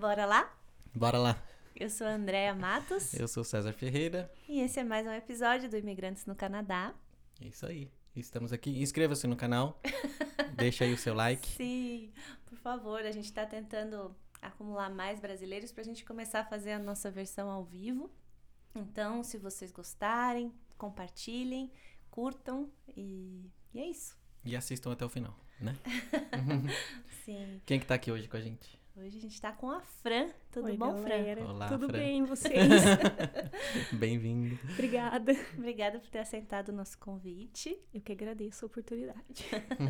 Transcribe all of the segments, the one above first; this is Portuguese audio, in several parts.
Bora lá? Bora lá. Eu sou a Andréa Matos Eu sou César Ferreira. e esse é mais um episódio do Imigrantes no Canadá. É isso aí. Estamos aqui. Inscreva-se no canal. Deixa aí o seu like. Sim, por favor, a gente está tentando acumular mais brasileiros para a gente começar a fazer a nossa versão ao vivo. Então, se vocês gostarem, compartilhem, curtam e, e é isso. E assistam até o final, né? Sim. Quem que tá aqui hoje com a gente? Hoje a gente está com a Fran. Tudo Oi, bom, Fran? galera. Olá, Tudo Fran. bem, vocês? Bem-vindo. Obrigada. Obrigada por ter aceitado o nosso convite. Eu que agradeço a oportunidade.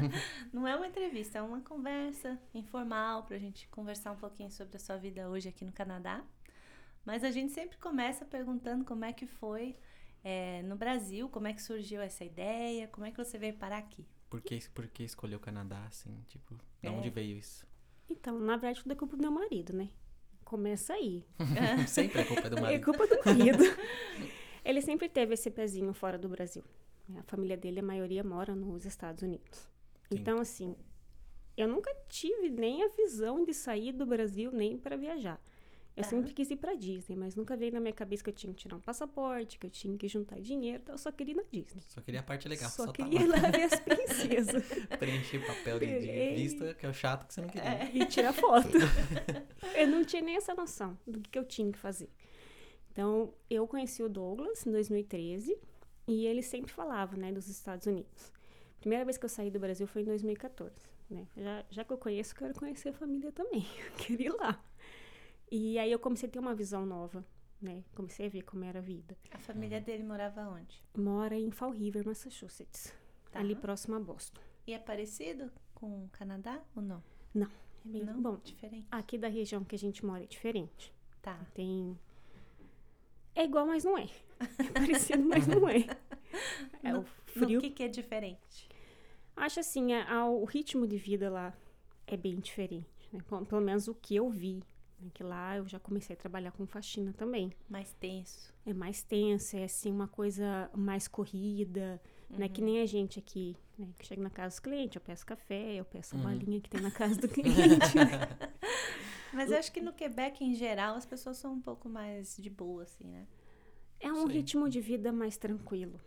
Não é uma entrevista, é uma conversa informal pra gente conversar um pouquinho sobre a sua vida hoje aqui no Canadá. Mas a gente sempre começa perguntando como é que foi é, no Brasil, como é que surgiu essa ideia, como é que você veio parar aqui. Por que, por que escolheu o Canadá, assim? Tipo, de É. onde veio isso? Então, na verdade, tudo é culpa do meu marido, né? Começa aí. Sempre é culpa do É marido. culpa do marido. Ele sempre teve esse pezinho fora do Brasil. A família dele, a maioria, mora nos Estados Unidos. Sim. Então, assim, eu nunca tive nem a visão de sair do Brasil nem para viajar. Eu Tá. sempre quis ir pra Disney, mas nunca veio na minha cabeça que eu tinha que tirar um passaporte, que eu tinha que juntar dinheiro, então eu só queria ir na Disney. Só queria a parte legal. só Só, queria tá ir lá. lá ver as princesas. Preencher papel de, de vista, que é o chato que você não queria. e tirar foto. eu não tinha nem essa noção do que, eu tinha que fazer. Então, eu conheci o Douglas em 2013 e ele sempre falava, né, dos Estados Unidos. Primeira vez que eu saí do Brasil foi em 2014, né? Já, já que eu conheço, quero conhecer a família também. Eu queria ir lá. E aí eu comecei a ter uma visão nova, né? Comecei a ver como era a vida. A família dele morava onde? Mora em Fall River, Massachusetts, Tá. ali próximo a Boston. E é parecido com o Canadá ou não? É bem não? bom. Diferente. Aqui da região que a gente mora é diferente. Tá. Tem. É igual, mas não é. É parecido, mas não é. É No- o frio. No que, que é diferente? Acho assim, a- a- o ritmo de vida lá é bem diferente. Né? Pelo pelo menos o que eu vi. Né? Que lá eu já comecei a trabalhar com faxina também. Mais tenso. É mais tensa, é assim, uma coisa mais corrida. Não é Uhum. que nem a gente aqui, né? Que chega na casa dos clientes, eu peço café, eu peço a Uhum. balinha que tem na casa do cliente. né? Mas eu acho que no Quebec, em geral, as pessoas são um pouco mais de boa, assim, né? É um Sim. ritmo de vida mais tranquilo.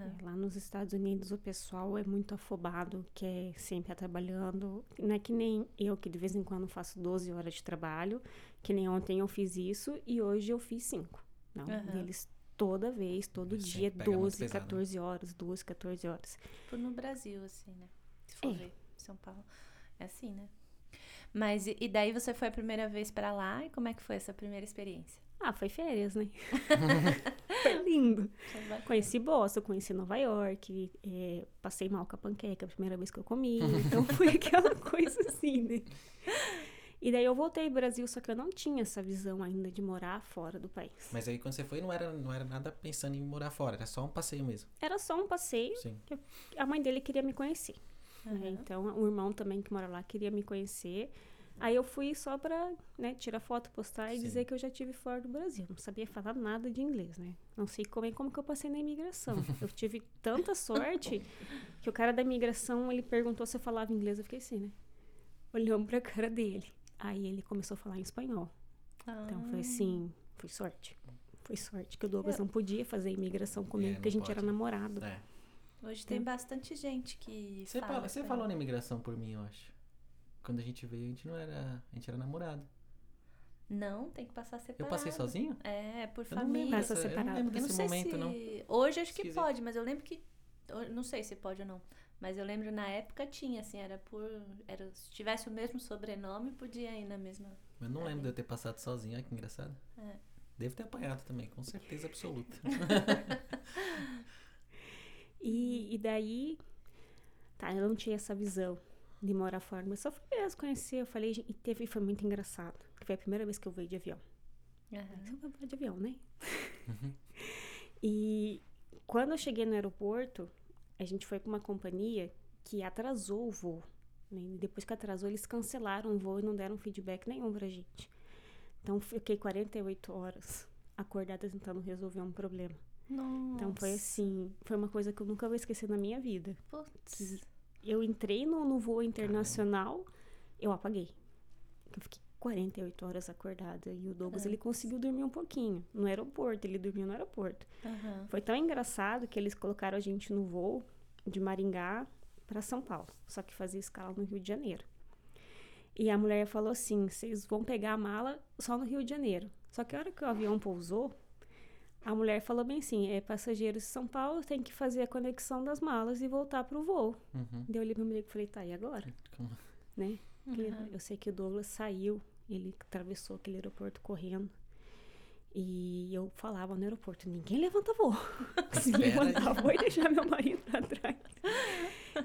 É, Lá nos Estados Unidos o pessoal é muito afobado, quer sempre estar trabalhando. Não é que nem eu, que de vez em quando faço 12 horas de trabalho, que nem ontem eu fiz isso e hoje eu fiz 5. Não, Aham. eles toda vez, todo dia, sempre pegam muito 12, pesado, né? 14 horas, 12, 14 horas. Tipo no Brasil, assim, né? Se for É. ver, São Paulo. É assim, né? Mas e, e daí você foi a primeira vez pra lá e como é que foi essa primeira experiência? Ah, foi férias, né? foi lindo. Conheci Boston, conheci Nova York, é, passei mal com a panqueca a primeira vez que eu comi. Então foi aquela coisa assim, né? E daí eu voltei ao Brasil, só que eu não tinha essa visão ainda de morar fora do país. Mas aí quando você foi, não era, não era nada pensando em morar fora, era só um passeio mesmo. Era só um passeio, Sim. a mãe dele queria me conhecer. né? Aham. Então o irmão também que mora lá queria me conhecer. Aí eu fui só pra né, tirar foto, postar e Sim. dizer que eu já tive fora do Brasil. Não sabia falar nada de inglês, né? Não sei como, como que eu passei na imigração. Eu tive tanta sorte que o cara da imigração, ele perguntou se eu falava inglês. Eu fiquei assim, né? Olhando pra cara dele. Aí ele começou a falar em espanhol. Então Ah. foi assim, foi sorte. Foi sorte que o Douglas não podia fazer imigração comigo, É, porque a gente era pode. namorado. É. Hoje tem bastante gente que Você, fala fala- você falou na imigração por mim, eu acho. Quando a gente veio, a gente não era. A gente era namorado. Não, tem que passar Eu separado. passei sozinho? É, por Eu família. Passa dessa, eu não separado. lembro Eu não desse sei momento, se... não. Hoje acho que Esquisito. pode, mas eu lembro que... eu Não sei se pode ou não. Mas eu lembro na época tinha, assim, era por... Era, se tivesse o mesmo sobrenome, podia ir na mesma... Eu não lembro de eu ter passado sozinho, olha que engraçado. É. Devo ter apanhado também, com certeza absoluta. E, e daí, tá, eu não tinha essa visão de morar fora, mas só fui mesmo conhecer. Eu falei, gente, e teve, foi muito engraçado, que foi a primeira vez que eu veio de avião. Aham. Você vai de avião, né? E quando eu cheguei no aeroporto, a gente foi com uma companhia que atrasou o voo. né? E Depois que atrasou, eles cancelaram o voo e não deram feedback nenhum pra gente. Então, fiquei 48 horas acordada tentando resolver um problema. Nossa. Então, foi assim, foi uma coisa que eu nunca vou esquecer na minha vida. Putz. Eu entrei no, no voo internacional, eu apaguei. Eu fiquei 48 horas acordada. E o Douglas, ele conseguiu dormir um pouquinho. No aeroporto, ele dormiu no aeroporto. Aham. Foi tão engraçado que eles colocaram a gente no voo de Maringá para São Paulo, só que fazia escala no Rio de Janeiro. E a mulher falou assim: vocês vão pegar a mala só no Rio de Janeiro. Só que a hora que o avião pousou, a mulher falou bem assim: é, passageiros de São Paulo tem que fazer a conexão das malas e voltar pro voo. Uhum. Daí eu olhei pro meu amigo e falei: tá, e agora? Como- Né? Uhum. Eu sei que o Douglas saiu, ele atravessou aquele aeroporto correndo. E eu falava no aeroporto, ninguém levanta voo. Se aí. levantar voo e deixar meu marido pra trás.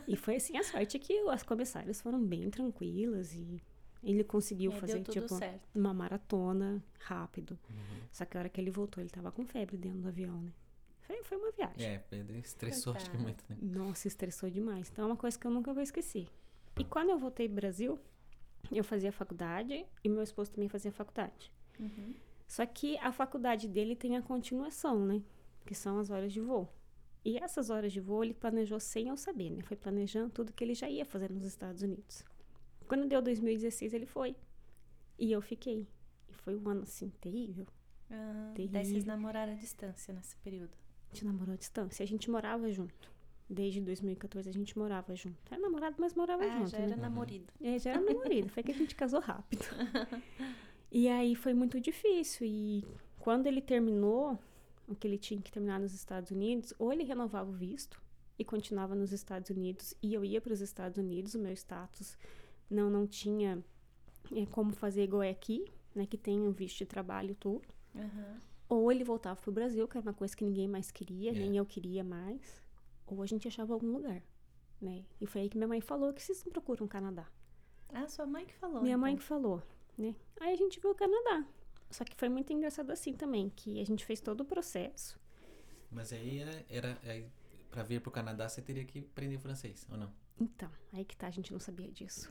e foi assim, a sorte é que as comissárias foram bem tranquilas e ele conseguiu aí fazer, tipo, certo. uma maratona rápido. Uhum. Só que a hora que ele voltou, ele tava com febre dentro do avião, né? Foi, foi uma viagem. É, Pedro estressou acho que muito, né? Nossa, estressou demais. Então é uma coisa que eu nunca vou esquecer. E quando eu voltei pro Brasil, eu fazia faculdade e meu esposo também fazia faculdade. Uhum. Só que a faculdade dele tem a continuação, né? Que são as horas de voo. E essas horas de voo ele planejou sem eu saber, né? Foi planejando tudo que ele já ia fazer nos Estados Unidos. Quando deu 2016, ele foi. E eu fiquei. E foi um ano, assim, terrível. Ah, daí Terrível. vocês namoraram à distância nesse período. A gente namorou à distância. A gente morava junto. Desde 2014 a gente morava junto. Era namorado, mas morava Ah, junto, já né? era namorido. É, já era namorado, foi que a gente casou rápido. E aí foi muito difícil. E quando ele terminou o que ele tinha que terminar nos Estados Unidos, ou ele renovava o visto e continuava nos Estados Unidos, e eu ia para os Estados Unidos, o meu status não, não tinha é, como fazer igual é aqui, né, que tem o visto de trabalho e tudo. Aham. Ou ele voltava pro Brasil, que era uma coisa que ninguém mais queria, É. nem eu queria mais. Ou a gente achava algum lugar, né? E foi aí que minha mãe falou que vocês não procuram o Canadá. Ah, sua mãe que falou. Minha mãe então. que falou, né? Aí a gente viu o Canadá. Só que foi muito engraçado assim também, que a gente fez todo o processo. Mas aí era, era aí, pra vir pro Canadá você teria que aprender francês, ou não? Então, aí que tá, a gente não sabia disso.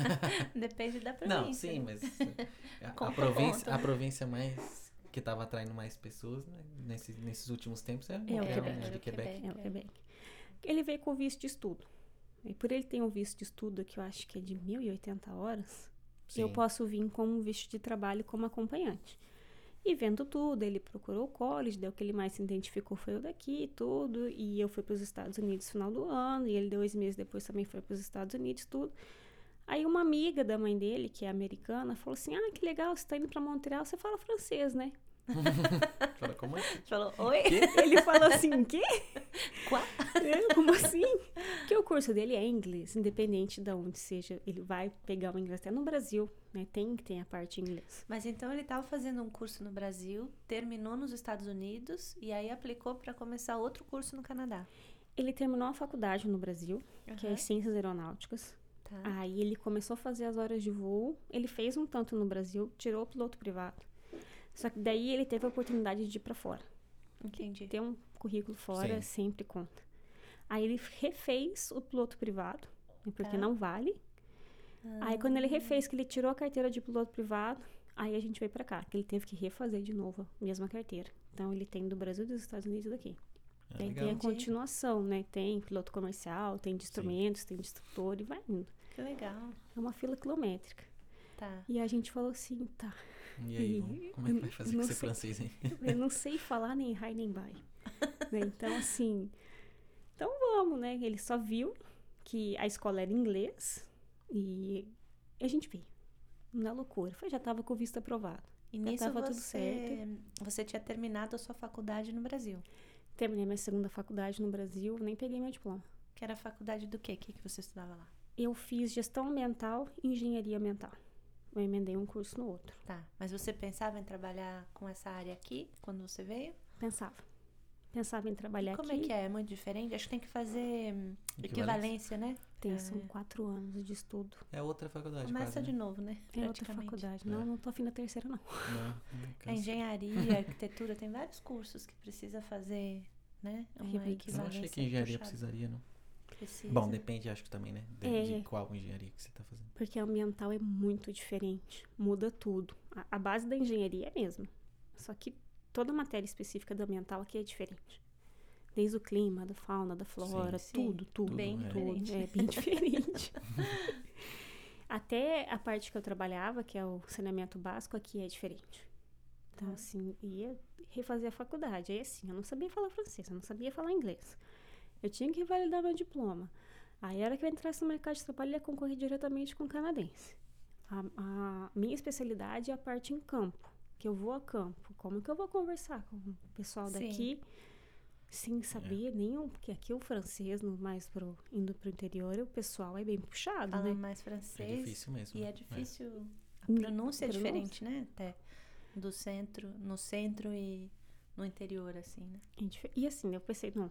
Depende da província. Não, sim, mas a, a Conta, província, conta. a província mais que tava atraindo mais pessoas, né, nesses, nesses últimos tempos é, É o Montreal, Quebec. né, de o Quebec. É o Quebec. Ele veio com visto de estudo. E por ele ter um visto de estudo que eu acho que é de 1.080 horas, eu Sim. posso vir com um visto de trabalho como acompanhante. E vendo tudo, ele procurou o college, daí o que ele mais se identificou foi o daqui e tudo. E eu fui para os Estados Unidos no final do ano, e ele dois meses depois também foi para os Estados Unidos, tudo. Aí uma amiga da mãe dele, que é americana, falou assim: Ah, que legal, você tá indo para Montreal, você fala francês, né? Fala, como é? Falou, oi? Ele falou assim: quê? Quá? É, Como assim? Porque o curso dele é inglês, independente de onde seja. Ele vai pegar o inglês até no Brasil, né? Tem que ter a parte em inglês. Mas então ele estava fazendo um curso no Brasil, terminou nos Estados Unidos e aí aplicou para começar outro curso no Canadá. Ele terminou a faculdade no Brasil, que é. Ciências Aeronáuticas. Tá. Aí ele começou a fazer as horas de voo. Ele fez um tanto no Brasil, tirou o piloto privado. Só que daí ele teve a oportunidade de ir para fora. Entendi. Ter um currículo fora Sim. sempre conta. Aí ele refez o piloto privado, né, porque Tá. não vale. Aí quando ele refez, que ele tirou a carteira de piloto privado, aí a gente veio pra cá, que ele teve que refazer de novo a mesma carteira. Então ele tem do Brasil, dos Estados Unidos e daqui. Ah, tem a continuação, né? Tem piloto comercial, tem de instrumentos, tem de instrutor e vai indo. Que legal. É uma fila quilométrica. Tá. E a gente falou assim, tá, E aí, E- vamos- como é que vai fazer com sei. francês, hein? eu não sei falar nem hi nem bye. né? Então, assim, então vamos, né? Ele só viu que a escola era inglês e a gente veio. Na loucura. Foi, já tava com o visto aprovado. E Já nisso tava você, tudo certo. você tinha terminado a sua faculdade no Brasil. Terminei minha segunda faculdade no Brasil, nem peguei meu diploma. Que era a faculdade do quê? O que, que você estudava lá? Eu fiz gestão ambiental e engenharia ambiental. Eu emendei um curso no outro. Tá. Mas você pensava em trabalhar com essa área aqui quando você veio? Pensava. Pensava em trabalhar Como aqui. é que é? É muito diferente? Acho que tem que fazer hum, Equivalência. equivalência, né? Tem, É. são quatro anos de estudo. É outra faculdade Começa quase, de né? novo, né? É outra faculdade. É. Não, não tô afim da terceira, não. Não, não. É engenharia, arquitetura, tem vários cursos que precisa fazer, né? Uma. Eu equivalência. não achei que engenharia puxada. precisaria, não. Precisa. Bom, depende, acho que também, né? De, É. de qual engenharia que você tá fazendo. Porque a ambiental é muito diferente. Muda tudo. A, a base da engenharia é a mesma. Só que toda matéria específica do ambiental aqui é diferente. Desde o clima, da fauna, da flora, Sim, sim. tudo, tudo. Bem Tudo, é. tudo. diferente. É bem diferente. Até a parte que eu trabalhava, que é o saneamento básico, aqui é diferente. Então, Tá. assim, ia refazer a faculdade. Aí, assim, eu não sabia falar francês, eu não sabia falar inglês. Eu tinha que validar meu diploma. Aí, a hora que eu entrasse no mercado de trabalho, eu ia concorrer diretamente com o canadense. A, a minha especialidade é a parte em campo, que eu vou a campo. Como que eu vou conversar com o pessoal Sim. daqui sem saber nenhum? Porque aqui o francês, no, mais pro, indo pro interior, o pessoal é bem puxado, Fala né? mais É francês. difícil mesmo. E é né? difícil. A Hum, pronúncia é diferente, né? Até do centro, no centro e no interior, assim, né? É E assim, eu pensei, não,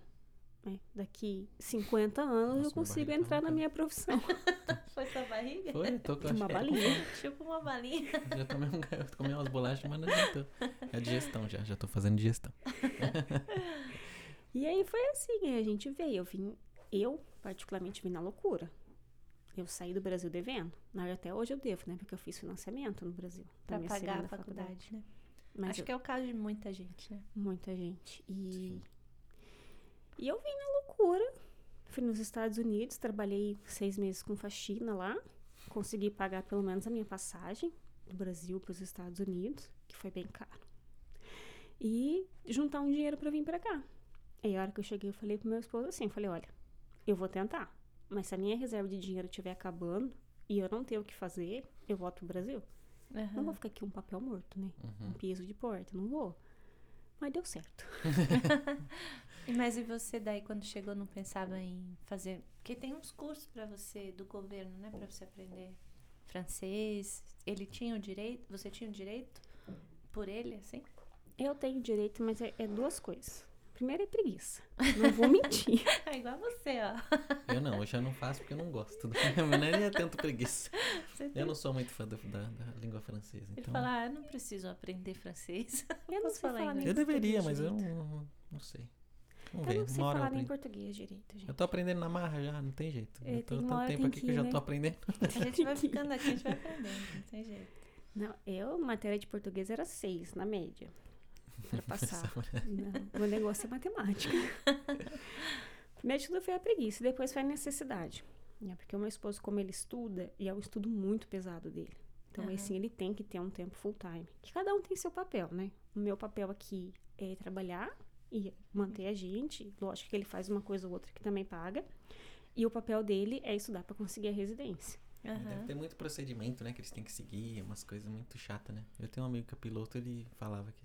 né, daqui 50 anos Nossa, eu consigo barriga entrar tá na minha profissão. Foi sua barriga? Foi, tô com Uma acho que- balinha. tipo uma balinha. Já tomei, um, eu tomei umas bolachas, mas não adiantou. É digestão já, já tô fazendo digestão. E aí foi assim, a gente veio. Eu vim, eu particularmente vim na loucura. Eu saí do Brasil devendo. Na até hoje eu devo, né? Porque eu fiz financiamento no Brasil. Pra pagar a segunda faculdade, né? Mas Acho eu- que é o caso de muita gente, né? muita gente. E, Sim. E eu vim na loucura. Fui nos Estados Unidos, trabalhei seis meses com faxina lá. Consegui pagar pelo menos a minha passagem do Brasil para os Estados Unidos, que foi bem caro. E juntar um dinheiro para vir para cá. Aí a hora que eu cheguei, eu falei pro meu esposo assim, eu falei, olha, eu vou tentar. Mas se a minha reserva de dinheiro estiver acabando e eu não ter o que fazer, eu volto pro Brasil. Não Aham. vou ficar aqui um papel morto, né? Uhum. Um piso de porta, não vou. Mas deu certo. Mas e você daí, quando chegou, não pensava em fazer... Porque tem uns cursos pra você, do governo, né? Pra você aprender francês. Ele tinha o direito? Você tinha o direito por ele, assim? Eu tenho direito, mas é, é duas coisas. Primeiro é preguiça. Não vou mentir. É igual você, ó. Eu não, eu já não faço porque eu não gosto. Mas nem é tanto preguiça. Tem... Eu não sou muito fã da, da, da língua francesa. Ele Então, fala, ah, eu não preciso aprender francês. Eu não sei falar falar nem eu deveria, mas eu não, não sei. Vamos Eu ver, não sei falar nem aprendo. português direito, gente. Eu tô aprendendo na marra já, não tem jeito. É, eu tô tanto tempo tem aqui que que eu já né? tô aprendendo. A gente vai ficando aqui, a gente vai aprendendo, não tem jeito. Não, eu, matéria de português era seis, na média. Pra passar. Não, o negócio é matemática. Primeiro de tudo foi a preguiça, depois foi a necessidade. né? Porque o meu esposo, como ele estuda, e é um estudo muito pesado dele. Então, Aham. assim, ele tem que ter um tempo full time. Que cada um tem seu papel, né? O meu papel aqui é trabalhar e manter a gente. Lógico que ele faz uma coisa ou outra que também paga. E o papel dele é estudar para conseguir a residência. Deve Aham. ter muito procedimento, né? Que eles têm que seguir, umas coisas muito chatas, né? Eu tenho um amigo que é piloto, ele falava que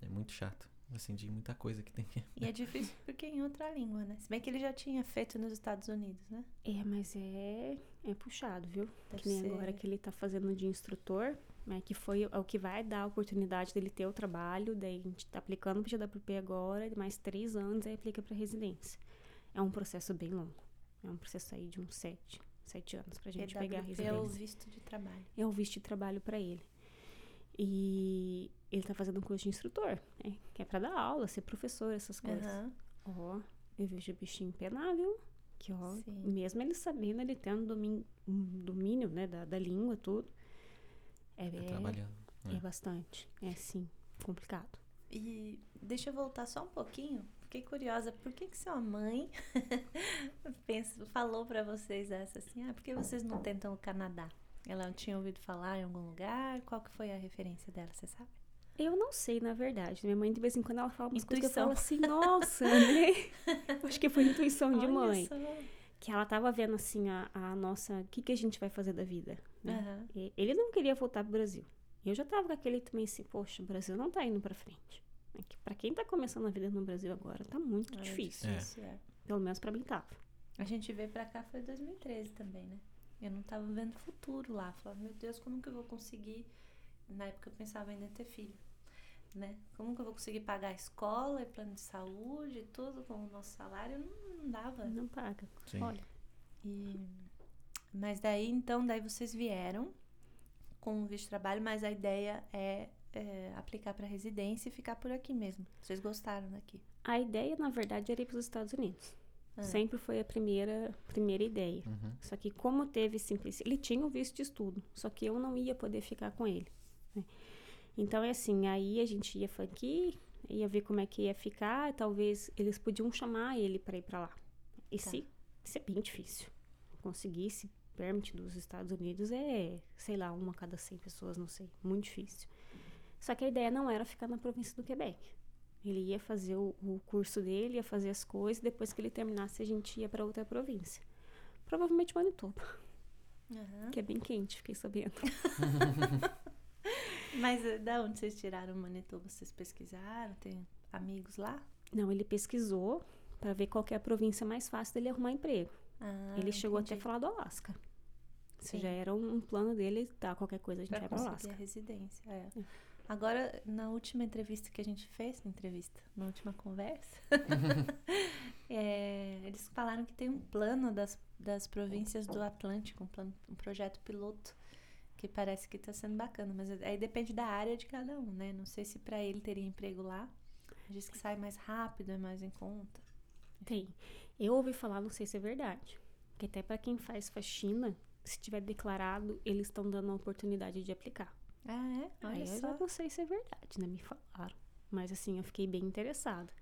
é muito chato. Assim, de muita coisa que tem que. E é difícil porque é em outra língua, né? Se bem que ele já tinha feito nos Estados Unidos, né? É, mas é, é puxado, viu? Deve que nem ser. agora que ele tá fazendo de instrutor, né? Que foi o que vai dar a oportunidade dele ter o trabalho. Daí a gente tá aplicando pro GWP agora, mais três anos, aí aplica pra residência. É um processo bem longo. É um processo aí de uns sete, sete anos pra gente pegar a PWP é o residência. visto de trabalho. É o visto de trabalho pra ele. E ele tá fazendo um curso de instrutor, né? Que é pra dar aula, ser professor, essas coisas. Ó, eu vejo o bichinho penar, viu? Que ó, Sim. mesmo ele sabendo, ele tendo domínio, um domínio né, da, da língua, tudo. É, é, trabalhando. é né? bastante. É sim, complicado. E deixa eu voltar só um pouquinho. Fiquei curiosa, por que que sua mãe pensa, falou pra vocês essa assim, ah, por que vocês não tentam o Canadá? Ela tinha ouvido falar em algum lugar? Qual que foi a referência dela, você sabe? Eu não sei, na verdade. Minha mãe, de vez em quando, ela fala umas coisas que eu Intuição. falo assim, nossa, né? Acho que foi intuição de Olha mãe. só. Que ela tava vendo, assim, a, a nossa... O que, que a gente vai fazer da vida, né? E Ele não queria voltar pro Brasil. Eu já tava com aquele também assim, poxa, o Brasil não tá indo pra frente. É que Pra quem tá começando a vida no Brasil agora, tá muito Era difícil. difícil, é. Pelo menos pra mim tava. A gente veio pra cá foi 2013 também, né? Eu não tava vendo futuro lá. Falava, meu Deus, como que eu vou conseguir? Na época eu pensava ainda em ter filho, né? Como que eu vou conseguir pagar a escola e plano de saúde e tudo com o nosso salário? Não, não dava. Não paga. Sim. Olha, E... Mas daí, então, daí vocês vieram com o visto de trabalho, mas a ideia é, é aplicar pra residência e ficar por aqui mesmo. Vocês gostaram daqui? a ideia, na verdade, era ir pros Estados Unidos. Ah. Sempre foi a primeira, primeira ideia. Uhum. Só que como teve simplesmente... Ele tinha o visto de estudo, só que eu não ia poder ficar com ele. né? Então, é assim, aí a gente ia aqui, ia ver como é que ia ficar, talvez eles podiam chamar ele para ir para lá. E Tá. se, isso é bem difícil. Conseguisse permit dos Estados Unidos é, sei lá, uma a cada 100 pessoas, não sei, muito difícil. Só que a ideia não era ficar na província do Quebec. Ele ia fazer o, o curso dele, ia fazer as coisas, depois que ele terminasse, a gente ia para outra província. Provavelmente Manitoba, Aham. que é bem quente, fiquei sabendo. Mas eh, da onde vocês tiraram Manitoba? Vocês pesquisaram? Tem amigos lá? Não, ele pesquisou para ver qual é a província mais fácil dele arrumar emprego. Ah, ele chegou até a entendi. falar do Alasca. Isso já era um, um plano dele, tá, qualquer coisa a gente Pra vai conseguir Alasca. a residência. é. É. Agora, na última entrevista que a gente fez, entrevista, na última conversa, é, eles falaram que tem um plano das, das províncias do Atlântico, um, plano, um projeto piloto, que parece que está sendo bacana, mas aí depende da área de cada um, né? Não sei se para ele teria emprego lá. Diz que sai mais rápido, é mais em conta. Tem. Eu ouvi falar, não sei se é verdade, que até para quem faz faxina, se tiver declarado, eles estão dando a oportunidade de aplicar. Ah, é? Aí Olha eu só. já não sei se é verdade, né? Me falaram. Mas assim, eu fiquei bem interessada.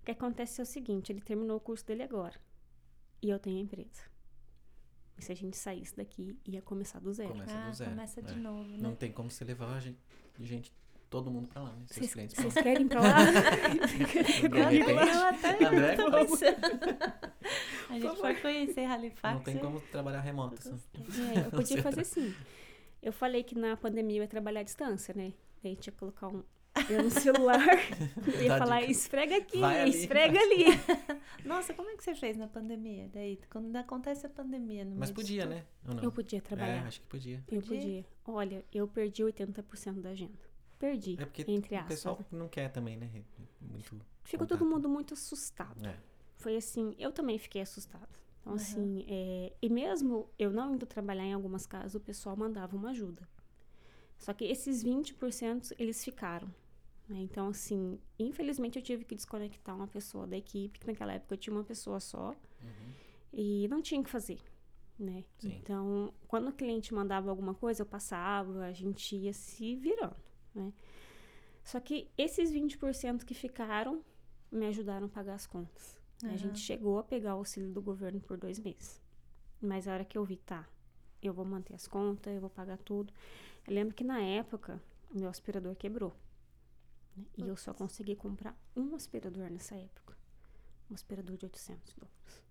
O que acontece é o seguinte, ele terminou o curso dele agora. E eu tenho a empresa. E se a gente saísse daqui, ia começar do zero. Começa Ah, do zero. começa de é. novo, né? Não tem como você levar a gente, gente todo mundo pra lá, né? Seus Vocês clientes pra vocês lá. querem ir pra lá? De repente, Eu até André, tô vamos. pensando. A gente foi conhecer Halifax. Não tem como trabalhar remoto. assim. É, eu podia fazer assim. Eu falei que na pandemia eu ia trabalhar à distância, né? A gente ia colocar um eu no celular e ia falar, dica. esfrega aqui, ali. esfrega ali. Nossa, como é que você fez na pandemia? Daí, quando acontece a pandemia no Mas podia, né? Ou não? Eu podia trabalhar. É, acho que podia. Eu Podia? podia. Olha, eu perdi 80% da agenda. Perdi, É porque entre o aspas. pessoal não quer também, né? Muito Ficou contato. todo mundo muito assustado. É. Foi assim, eu também fiquei assustada. Então, Aham. assim, é, e mesmo eu não indo trabalhar em algumas casas, o pessoal mandava uma ajuda. Só que esses 20% eles ficaram. né? Então, assim, infelizmente eu tive que desconectar uma pessoa da equipe, que naquela época eu tinha uma pessoa só Uhum. e não tinha o que fazer, né? Então, quando o cliente mandava alguma coisa, eu passava, a gente ia se virando, né? Só que esses 20% que ficaram me ajudaram a pagar as contas. A Aham. gente chegou a pegar o auxílio do governo por dois meses. Mas a hora que eu vi, tá, eu vou manter as contas, eu vou pagar tudo. Eu lembro que na época, meu aspirador quebrou. né? E eu só consegui comprar um aspirador nessa época. Um aspirador de 800 dólares.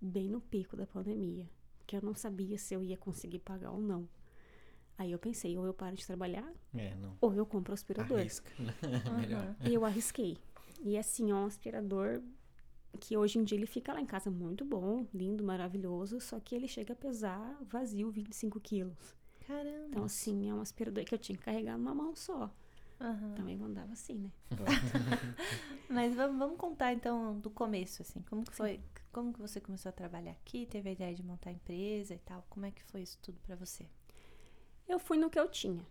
Bem no pico da pandemia. Que eu não sabia se eu ia conseguir pagar ou não. Aí eu pensei, ou eu paro de trabalhar, É, não. ou eu compro o aspirador. Arrisca. Aham. E eu arrisquei. E assim, é um aspirador que hoje em dia ele fica lá em casa muito bom, lindo, maravilhoso, só que ele chega a pesar vazio 25 quilos. Caramba. Então, assim, é um aspirador que eu tinha que carregar numa mão só. Aham. Também mandava assim, né? Mas vamos, vamos contar então do começo, assim. Como que foi? Como que você começou a trabalhar aqui? Teve a ideia de montar a empresa e tal? Como é que foi isso tudo pra você? Eu fui no que eu tinha.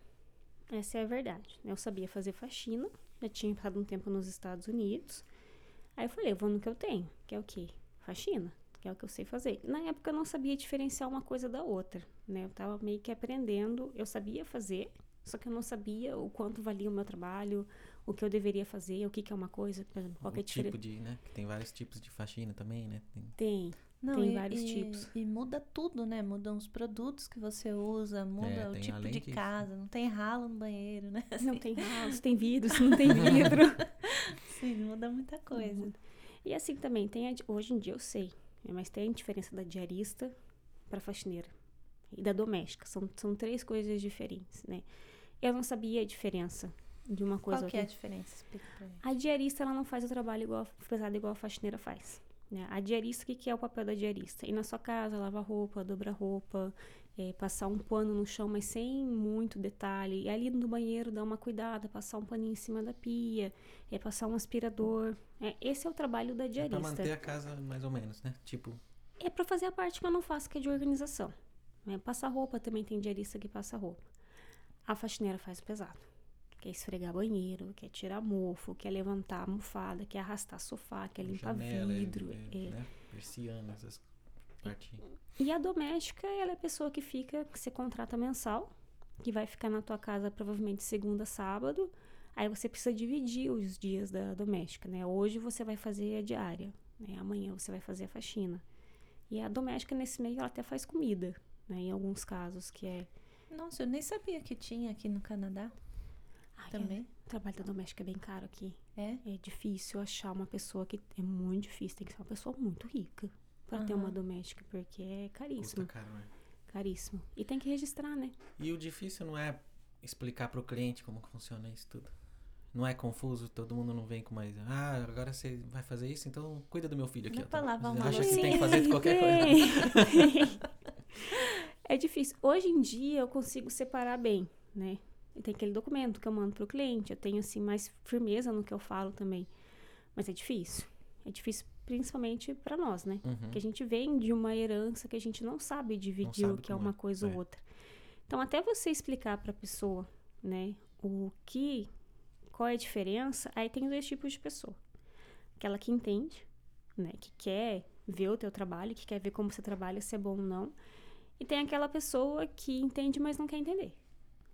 Essa é a verdade. Eu sabia fazer faxina, já tinha passado um tempo nos Estados Unidos. Aí eu falei, eu vou no que eu tenho, que é o quê? Faxina, que é o que eu sei fazer. Na época eu não sabia diferenciar uma coisa da outra, né? Eu tava meio que aprendendo, eu sabia fazer, só que eu não sabia o quanto valia o meu trabalho, o que eu deveria fazer, o que, que é uma coisa, por exemplo, qual é o a diferença. tipo de, né? Que tem vários tipos de faxina também, né? Tem- Tem, Não, Tem e, vários e- tipos. E muda tudo, né? Mudam os produtos que você usa, muda É, o tipo de disso. casa, não tem ralo no banheiro, né? não tem ralos, tem vidro, se não tem vidro. Sim, muda muita coisa. E assim também, tem a hoje em dia eu sei, né, mas tem a diferença da diarista para faxineira e da doméstica. São, são três coisas diferentes, né? Eu não sabia a diferença de uma coisa Qual que é a outra. diferença? Explica pra mim. A diarista, ela não faz o trabalho igual, pesado igual a faxineira faz. Né? A diarista, o que, que é o papel da diarista? Ir na sua casa, lavar roupa, dobrar roupa, eh, passar um pano no chão, mas sem muito detalhe. E ali no banheiro, dar uma cuidada, passar um paninho em cima da pia, eh, passar um aspirador. É, esse é o trabalho da É diarista. pra manter a casa mais ou menos, né? Tipo, É pra fazer a parte que eu não faço, que é de organização. Né? Passar roupa também tem diarista que passa roupa. A faxineira faz o pesado. Quer esfregar banheiro, quer tirar mofo, quer levantar a almofada, quer arrastar sofá, quer limpar janela, é- vidro. é, é. né? Persiana, essas partes. E a doméstica, ela é a pessoa que fica, que você contrata mensal, que vai ficar na tua casa provavelmente segunda, sábado. Aí você precisa dividir os dias da doméstica, né? Hoje você vai fazer a diária, né? Amanhã você vai fazer a faxina. E a doméstica, nesse meio, ela até faz comida. né? Em alguns casos que é... Nossa, eu nem sabia que tinha aqui no Canadá Ai, também. é- trabalho da doméstica é bem caro aqui. É? É difícil achar uma pessoa que... É muito difícil, tem que ser uma pessoa muito rica pra ter uma doméstica, porque é Custa caríssimo, caro, né? caríssimo. E tem que registrar, né? E o difícil não é explicar pro cliente como que funciona isso tudo. Não é confuso, todo mundo não vem com mais. Ah, agora você vai fazer isso, então cuida do meu filho aqui. Dá ó, tá? lavar uma acha que tem que fazer de qualquer coisa. é difícil. Hoje em dia eu consigo separar bem, né? Tem aquele documento que eu mando pro cliente, eu tenho assim mais firmeza no que eu falo também. Mas é difícil. É difícil principalmente para nós, né? Uhum. Que a gente vem de uma herança que a gente não sabe dividir sabe o que é como é. uma coisa ou É. outra. Então, até você explicar para a pessoa, né, o que, qual é a diferença, aí tem dois tipos de pessoa. Aquela que entende, né, que quer ver o teu trabalho, que quer ver como você trabalha, se é bom ou não. E tem aquela pessoa que entende, mas não quer entender.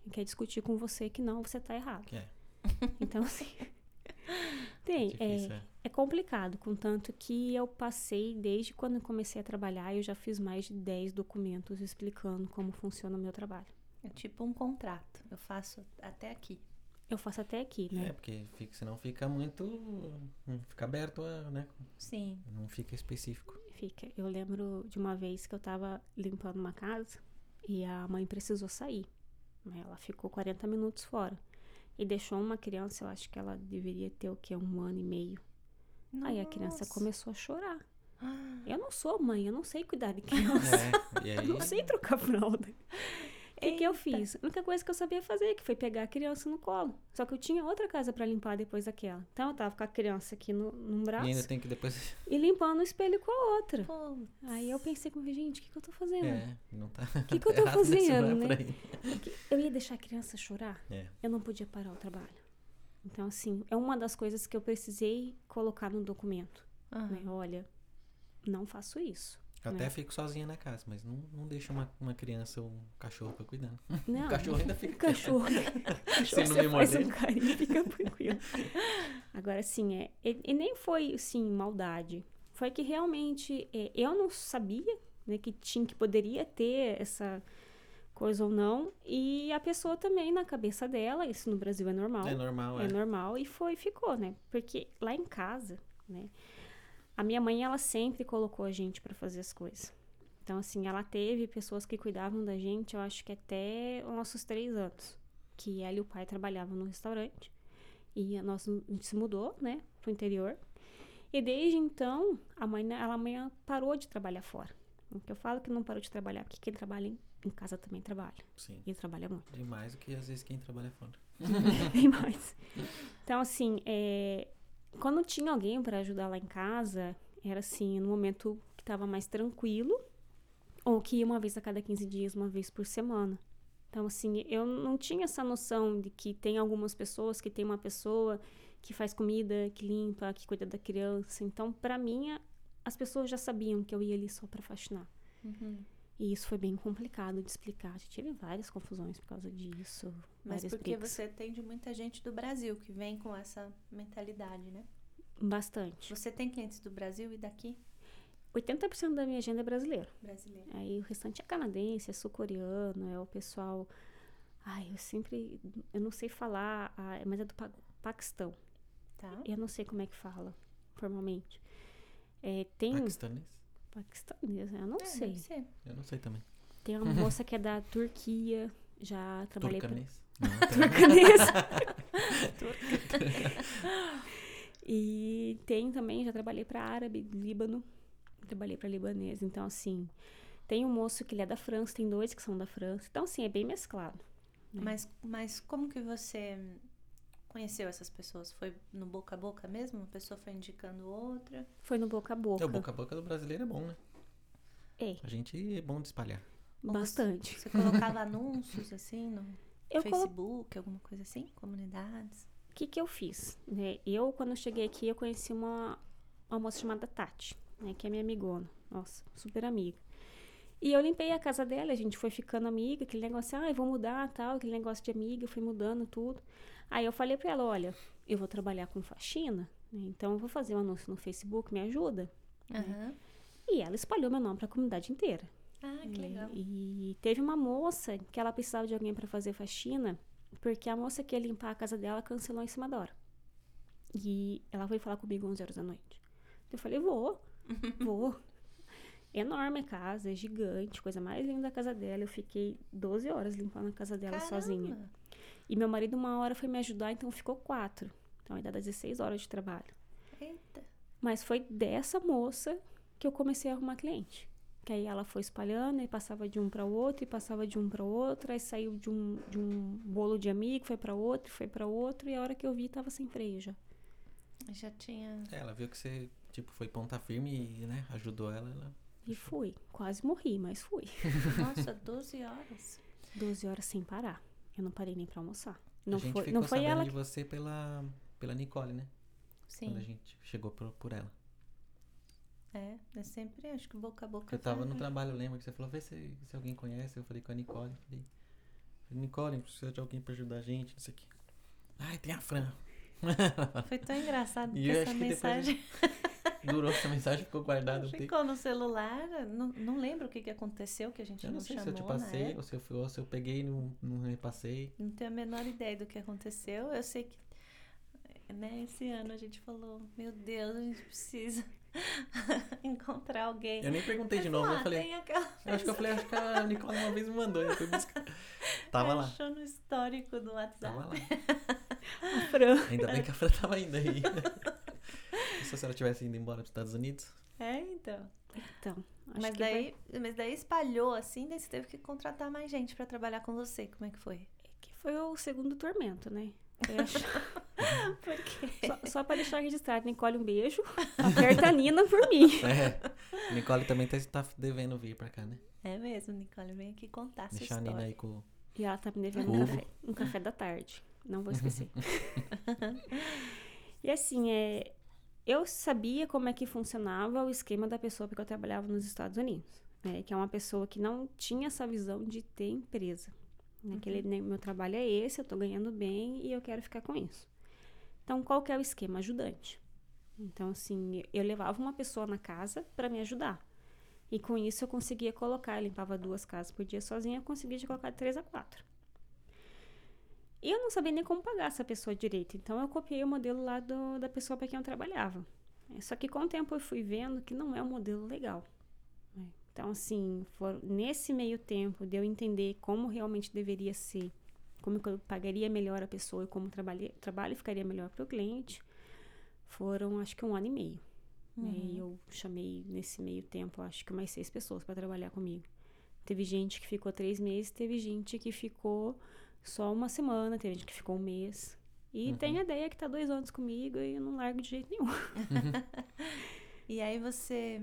E quer discutir com você que não, você tá errado. É. Então, assim. tem, é, Difícil, é. é complicado, contanto que eu passei, desde quando eu comecei a trabalhar, eu já fiz mais de 10 documentos explicando como funciona o meu trabalho. É tipo um contrato. Eu faço até aqui. Eu faço até aqui, É, né? porque fica, senão fica muito. Fica aberto, a, né? Sim. Não fica específico. Fica. Eu lembro de uma vez que eu tava limpando uma casa e a mãe precisou sair. Né? Ela ficou 40 minutos fora. E deixou uma criança, eu acho que ela deveria ter o quê? Um ano e meio. Aí a criança Nossa. começou a chorar. Eu não sou mãe, eu não sei cuidar de criança. É, e aí. Eu não sei trocar fralda. O que, que eu fiz? A única coisa que eu sabia fazer que foi pegar a criança no colo. Só que eu tinha outra casa pra limpar depois daquela. Então eu tava com a criança aqui no, num braço E ainda e, tem que depois. limpando o espelho com a outra. pô, Aí eu pensei comigo, gente, o que, que eu tô fazendo? É, não tá. O que, que eu tô fazendo, né? eu ia deixar a criança chorar. É. Eu não podia parar o trabalho. Então, assim, é uma das coisas que eu precisei colocar no documento. aham. Né? Olha, não faço isso. Eu até Né? fico sozinha na casa, mas não, não deixa uma, uma criança ou um cachorro pra cuidar. Não, O cachorro ainda fica. Cachorro. Cachorro não você me faz um carinho, fica tranquilo. Agora, assim, é, e, e nem foi, assim, maldade. Foi que realmente é, eu não sabia né, que tinha, que poderia ter essa coisa ou não. E a pessoa também, na cabeça dela, isso no Brasil é normal. É normal, é. É normal e foi, ficou, né? Porque lá em casa, né? A minha mãe, ela sempre colocou a gente pra fazer as coisas. Então, assim, ela teve pessoas que cuidavam da gente, eu acho que até os nossos três anos. Que ela e o pai trabalhavam no restaurante. E a nós, a gente se mudou, né, pro interior. E desde então, a mãe, né, ela, a mãe parou de trabalhar fora. Eu falo que não parou de trabalhar, porque quem trabalha em, em casa também trabalha. Sim. E trabalha muito. Demais do que às vezes quem trabalha fora. Bem mais. Então, assim, é, quando tinha alguém para ajudar lá em casa, era assim, no momento que tava mais tranquilo, ou que ia uma vez a cada 15 dias, uma vez por semana. Então, assim, eu não tinha essa noção de que tem algumas pessoas, que tem uma pessoa que faz comida, que limpa, que cuida da criança. Então, para mim, as pessoas já sabiam que eu ia ali só para faxinar. Uhum. E isso foi bem complicado de explicar. Já tive várias confusões por causa disso. Mas porque brigas. você atende muita gente do Brasil que vem com essa mentalidade, né? Bastante. Você tem clientes do Brasil e daqui? 80% da minha agenda é brasileira. Brasileiro. Aí o restante é canadense, é sul-coreano, é o pessoal. Ai, eu sempre. Eu não sei falar, ah, mas é do Pa- Paquistão. Tá? Eu não sei como é que fala formalmente. É, tem. Paquistanês? Paquistanês, eu não É, sei. deve ser. Eu não sei também. Tem uma moça que é da Turquia, já trabalhei pra. Turcanês? Não, Turcanês. e tem também, já trabalhei para árabe, Líbano, trabalhei para libanês. Então, assim, tem um moço que ele é da França, tem dois que são da França. Então, assim, é bem mesclado. né? Mas, mas como que você conheceu essas pessoas? Foi no boca a boca mesmo? Uma pessoa foi indicando outra? Foi no boca a boca. É, o boca a boca do brasileiro é bom, né? É, A gente é bom de espalhar. bastante. Você colocava anúncios assim no Eu colo... Facebook, alguma coisa assim? Comunidades? O que que eu fiz? Né? Eu, quando cheguei aqui, eu conheci uma, uma moça chamada Tati, né? Que é minha amigona. Nossa, super amiga. E eu limpei a casa dela, a gente foi ficando amiga, aquele negócio, ah, eu vou mudar, tal, aquele negócio de amiga, eu fui mudando tudo. Aí eu falei pra ela, olha, eu vou trabalhar com faxina, né? então eu vou fazer um anúncio no Facebook, me ajuda. Aham. E ela espalhou meu nome pra comunidade inteira. Ah, que legal. E, e teve uma moça que ela precisava de alguém para fazer faxina, porque a moça que ia limpar a casa dela cancelou em cima da hora. E ela veio falar comigo 11 horas da noite. Eu falei, vou, vou. Enorme a casa, é gigante, coisa mais linda da casa dela. Eu fiquei 12 horas limpando a casa dela Caramba. sozinha. E meu marido, uma hora, foi me ajudar, então ficou quatro. Então, ainda dá 16 horas de trabalho. Eita. Mas foi dessa moça que eu comecei a arrumar cliente. Que aí ela foi espalhando e passava de um para outro, e passava de um para outro, aí saiu de um, de um bolo de amigo, foi para outro, foi para outro, e a hora que eu vi tava sem freio já. Já tinha. É, ela viu que você, tipo, foi ponta firme e, né, ajudou ela. ela... E fui. Quase morri, mas fui. Nossa, 12 horas. 12 horas sem parar. Eu não parei nem para almoçar. a Não gente foi, ficou não foi sabendo ela de que... você pela, pela Nicole, né? Quando a Sim. gente chegou por, por ela. É, é sempre, acho que boca a boca. Eu tava vai- no trabalho, lembra que você falou, vê se, se alguém conhece. Eu falei com a Nicole. Falei, Nicole, precisa de alguém pra ajudar a gente, não sei o quê. Ai, tem a Fran. Foi tão engraçado E essa mensagem Durou essa mensagem, ficou guardada ficou no celular. Não, não lembro o que, que aconteceu, que a gente Eu não, não sei chamou se eu te passei, ou se eu, ou se eu peguei e não, não repassei. Não tenho a menor ideia do que aconteceu. Eu sei que né, esse ano a gente falou, meu Deus, a gente precisa encontrar alguém. Eu nem perguntei de novo, eu "Ah, falei. tem aquela Eu acho que eu falei, acho que a Nicole uma vez me mandou, eu fui buscar. Tava lá. achou no histórico do WhatsApp. Tava lá. A Fran. Ainda bem que a Fran tava ainda aí. Se ela tivesse ido embora pros Estados Unidos. É, então. Então, acho Mas que vai- daí, mas daí espalhou assim, daí você teve que contratar mais gente pra trabalhar com você. Como é que foi? que foi o segundo tormento, né? Só, só pra deixar registrado, Nicole, um beijo. Aperta a Nina por mim. É. Nicole também tá, tá devendo vir pra cá, né? É mesmo, Nicole, vem aqui contar a sua Deixar a história. Nina aí com. E ela tá me devendo um café, um café da tarde. Não vou esquecer. e assim, é, eu sabia como é que funcionava o esquema da pessoa porque eu trabalhava nos Estados Unidos. Né, que é uma pessoa que não tinha essa visão de ter empresa. Né, que ele, né, meu trabalho é esse, eu tô ganhando bem e eu quero ficar com isso. Então, qual que é o esquema? Ajudante. Então, assim, eu levava uma pessoa na casa para me ajudar. E com isso eu conseguia colocar, eu limpava duas casas por dia sozinha, eu conseguia colocar três a quatro. E eu não sabia nem como pagar essa pessoa direito, então eu copiei o modelo lá do, da pessoa para quem eu trabalhava. Só que com o tempo eu fui vendo que não é um modelo legal. Então, assim, for- nesse meio tempo de eu entender como realmente deveria ser, como eu pagaria melhor a pessoa e como o trabalho, trabalho ficaria melhor para o cliente, foram acho que um ano e meio. né? E eu chamei nesse meio tempo, acho que mais seis pessoas para trabalhar comigo. Teve gente que ficou três meses, teve gente que ficou só uma semana, teve gente que ficou um mês. E Uhum. tem a ideia que tá dois anos comigo e eu não largo de jeito nenhum. E aí você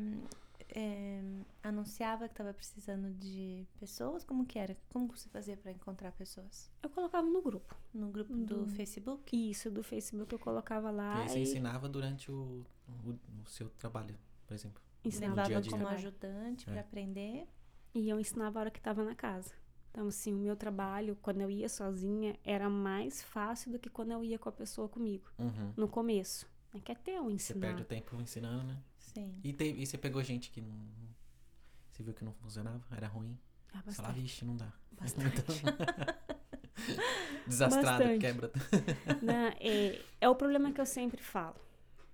é, anunciava que estava precisando de pessoas? Como que era? Como você fazia para encontrar pessoas? Eu colocava no grupo. No grupo do Do- Facebook? Isso, do Facebook eu colocava lá aí você e ensinava durante o, o, o seu trabalho, por exemplo. ensinava dia dia. como ajudante É. para aprender? E eu ensinava a hora que tava na casa. Então, assim, o meu trabalho, quando eu ia sozinha, era mais fácil do que quando eu ia com a pessoa comigo. Uhum. No começo. É que até eu Você ensinar. perde o tempo ensinando, né? Sim. E, te- e você pegou gente que não. Você viu que não funcionava? Era ruim? Ah, Você bastante. vixe, não dá. Bastante. Desastrado, Bastante. quebra. Não, é, é o problema que eu sempre falo.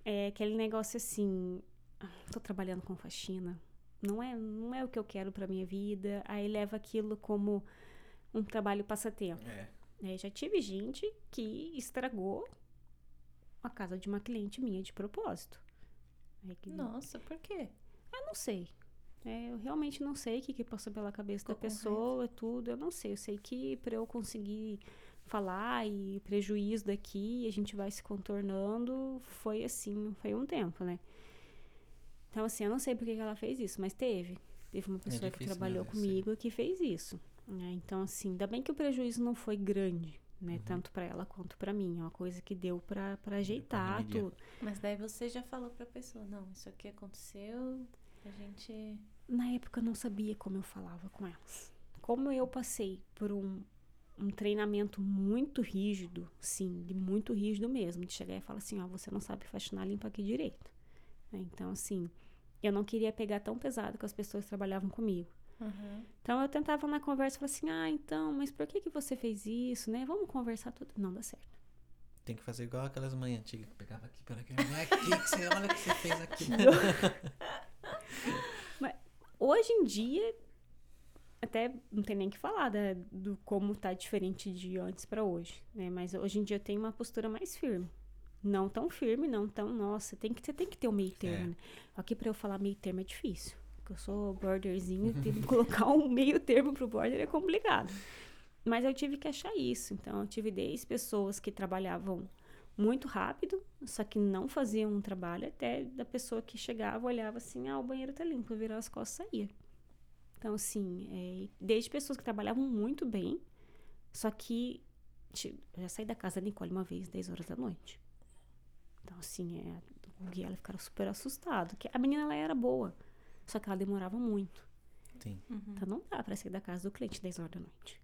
É aquele negócio assim, ah, tô trabalhando com faxina, não é, não é o que eu quero pra minha vida, aí leva aquilo como um trabalho passatempo. É. né? Já tive gente que estragou a casa de uma cliente minha de propósito. É que- Nossa, por quê? Eu não sei. É, eu realmente não sei o que, que passou pela cabeça da Ficou pessoa, tudo. Eu não sei. Eu sei que para eu conseguir falar e prejuízo daqui, a gente vai se contornando, foi assim, foi um tempo, né? Então, assim, eu não sei por que que ela fez isso, mas teve. Teve uma pessoa que difícil trabalhou mesmo, comigo que fez isso. né? Então, assim, ainda bem que o prejuízo não foi grande, né? Uhum. Tanto para ela quanto para mim. É uma coisa que deu para ajeitar tudo. Mas daí você já falou pra pessoa, não, isso aqui aconteceu, a gente... Na época eu não sabia como eu falava com elas. Como eu passei por um, um treinamento muito rígido, sim, de muito rígido mesmo, de chegar e falar assim, ó, você não sabe faxinar, limpa aqui direito. né? Então, assim, eu não queria pegar tão pesado com as pessoas que trabalhavam comigo. Uhum. Então eu tentava na conversa falar assim: ah, então, mas por que, que você fez isso, né? Vamos conversar tudo. Não dá certo. Tem que fazer igual aquelas mães antigas que pegava aqui pela aqui, que você olha o que você fez aqui. Hoje em dia, até não tem nem que falar da- do como tá diferente de antes pra hoje, né? Mas hoje em dia eu tenho uma postura mais firme. Não tão firme, não tão, nossa, tem que, você tem que ter um meio termo. É. né? Aqui pra eu falar meio termo é difícil. Eu sou borderzinho, colocar um meio termo pro border é complicado. Mas eu tive que achar isso. Então, eu tive desde pessoas que trabalhavam muito rápido, só que não faziam um trabalho, até da pessoa que chegava, olhava assim, ah, o banheiro tá limpo, virava as costas e saía. Então, assim, é, desde pessoas que trabalhavam muito bem, só que já saí da casa da Nicole uma vez, 10 horas da noite. Então, assim, é, o Gui e ela ficaram super assustados. A menina, ela era boa, só que ela demorava muito. Sim. Então, não dá pra sair da casa do cliente 10 horas da noite.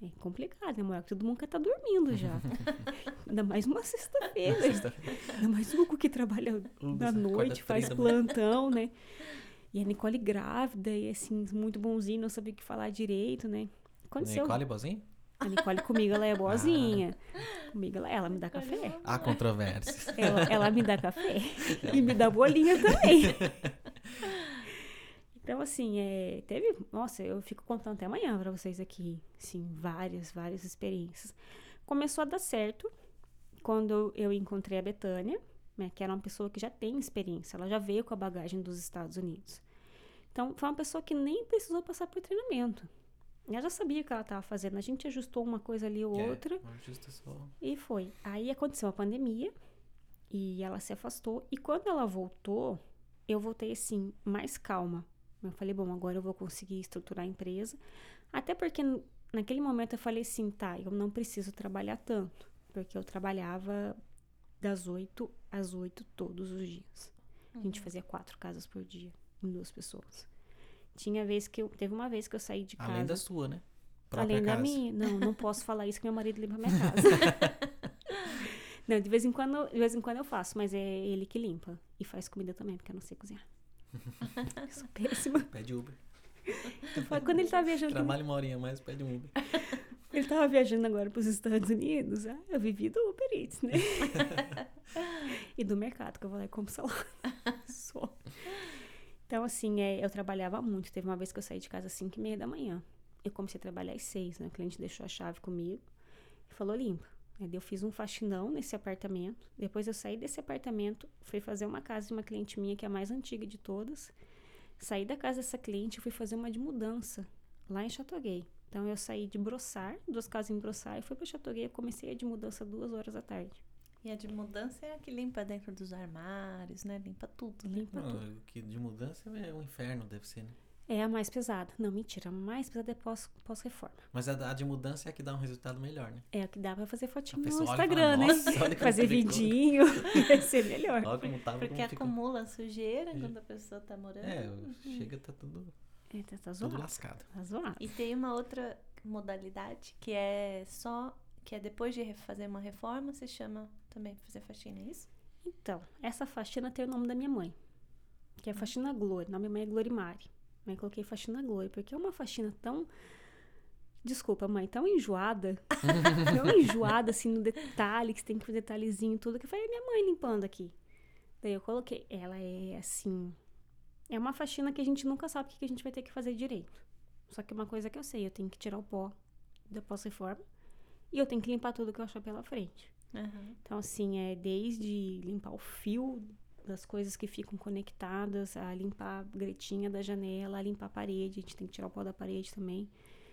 É complicado, né, mulher? Todo mundo quer estar dormindo já. Ainda mais uma sexta-feira. Sexta-feira. Ainda mais o Hugo que trabalha da noite, faz plantão, né? E a Nicole grávida, e assim, muito bonzinho, não sabia o que falar direito, né? Aconteceu. Nicole bozinho? A Nicole comigo, ela é boazinha. Comigo, ela, ela me dá café. Há controvérsias. Ela, ela me dá café. E me dá bolinha também. Então, assim, é, teve. Nossa, eu fico contando até amanhã pra vocês aqui. Sim, várias, várias experiências. Começou a dar certo quando eu encontrei a Betânia, né, que era uma pessoa que já tem experiência. Ela já veio com a bagagem dos Estados Unidos. Então, foi uma pessoa que nem precisou passar por treinamento. Ela já sabia o que ela estava fazendo. A gente ajustou uma coisa ali ou É, outra. E foi. Aí aconteceu a pandemia e ela se afastou. E quando ela voltou, eu voltei assim, mais calma. Eu falei, bom, agora eu vou conseguir estruturar a empresa. Até porque naquele momento eu falei assim, tá, eu não preciso trabalhar tanto. Porque eu trabalhava das 8 às 8 todos os dias. A gente fazia quatro casas por dia, em duas pessoas. Tinha vez que eu. Teve uma vez que eu saí de casa. Além da sua, né? Própria Além da casa. minha. Não, não posso falar isso que meu marido limpa a minha casa. não, de vez em quando, de vez em quando eu faço, mas é ele que limpa. E faz comida também, porque eu não sei cozinhar. Eu sou péssima. Pede Uber. Quando ele tava viajando, Trabalha uma horinha mais, pede um Uber. ele tava viajando agora pros Estados Unidos, ah, eu vivi do Uber Eats, né? e do mercado, que eu vou lá e compro salada. Só. Então, assim, é, eu trabalhava muito. Teve uma vez que eu saí de casa às 5 e meia da manhã. Eu comecei a trabalhar às 6, né? O cliente deixou a chave comigo e falou, limpa. Aí eu fiz um faxinão nesse apartamento. Depois eu saí desse apartamento, fui fazer uma casa de uma cliente minha, que é a mais antiga de todas. Saí da casa dessa cliente e fui fazer uma de mudança lá em Chateauguay. Então eu saí de Brossard, duas casas em Brossard, e fui para Chateauguay. Eu comecei a de mudança duas horas da tarde. E a de mudança é a que limpa dentro dos armários, né? Limpa tudo, né? Limpa tudo. Não, o que de mudança é um inferno, deve ser, né? É a mais pesada. Não, mentira. A mais pesada é pós- pós-reforma. Mas a, a de mudança é a que dá um resultado melhor, né? é a que dá pra fazer fotinho A no Instagram, fala, né? "Nossa, olha como fazer ficou." vidinho. Vai ser melhor. Olha como tava, Porque como acumula sujeira quando a pessoa tá morando. É, chega, tá tudo, É, tá, tá tudo zoado. lascado. Tá zoado. E tem uma outra modalidade que é só que é depois de fazer uma reforma, se chama também pra fazer faxina, é isso? Então, essa faxina tem o nome da minha mãe. Que é Faxina Glória. O nome da minha mãe é Glorimari. Mas eu coloquei Faxina Glória, porque é uma faxina tão. Desculpa, mãe, tão enjoada. tão enjoada, assim, no detalhe, que você tem que fazer detalhezinho e tudo. Que foi a minha mãe limpando aqui. Daí eu coloquei. Ela é assim. É uma faxina que a gente nunca sabe o que a gente vai ter que fazer direito. Só que uma coisa que eu sei, eu tenho que tirar o pó da pós-reforma. E eu tenho que limpar tudo que eu achar pela frente. Aham. Então, assim, é desde limpar o fio das coisas que ficam conectadas, a limpar a gretinha da janela, a limpar a parede. A gente tem que tirar o pó da parede também.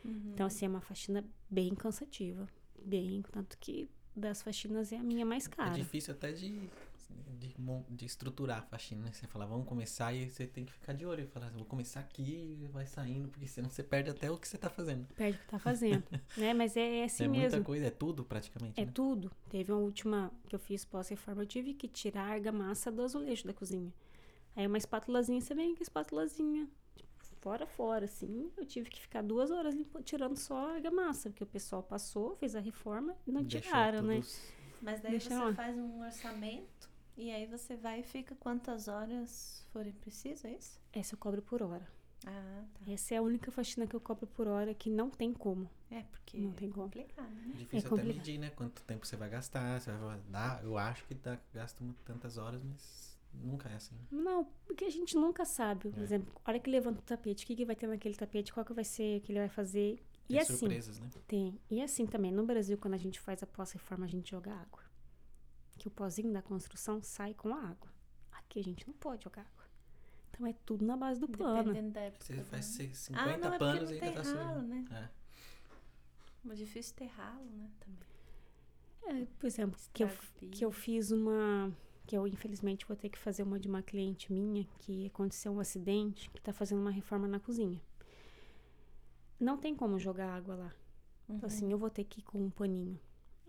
Uhum. Então, assim, é uma faxina bem cansativa. Bem, tanto que das faxinas é a minha mais É cara. difícil até de, de, de estruturar a faxina, né? Você fala, vamos começar e você tem que ficar de olho. E falar, vou começar aqui e vai saindo, porque senão você perde até o que você tá fazendo. Perde o que tá fazendo, né? Mas é, é assim é mesmo. muita coisa, é tudo praticamente. É né? tudo. Teve uma última que eu fiz pós-reforma, eu tive que tirar a argamassa do azulejo da cozinha. Aí uma espátulazinha, você vem com a espátulazinha, tipo, fora, fora, assim. Eu tive que ficar duas horas tirando só a argamassa, porque o pessoal passou, fez a reforma e não Deixou tiraram, né? Mas daí Deixa você lá. faz um orçamento e aí você vai e fica quantas horas forem preciso, é isso? Essa eu cobro por hora. Ah, tá. Essa é a única faxina que eu cobro por hora que não tem como. É, porque Não tem é como. complicado, né? Difícil É até complicado. medir, né? Quanto tempo você vai gastar. Você vai dar. Eu acho que dá, gasta mu- tantas horas, mas nunca é assim. Não, porque a gente nunca sabe. Por É. exemplo, a hora que levanta o tapete, o que, que vai ter naquele tapete, qual que vai ser, o que ele vai fazer. Tem e assim, surpresas, né? tem. E assim também, no Brasil, quando a gente faz a pós-reforma, a gente joga água. Que o pozinho da construção sai com a água. Aqui a gente não pode jogar água. Então é tudo na base do pano. Dependendo da época. Você faz ano. se- 50 Ah, não, é panos não e ainda tá ralo, né? É. Mas difícil ter ralo, né? Também. É, por exemplo, que eu, que eu fiz uma. Que eu, infelizmente, vou ter que fazer uma de uma cliente minha que aconteceu um acidente, que tá fazendo uma reforma na cozinha. Não tem como jogar água lá. Uhum. Então, assim, eu vou ter que ir com um paninho.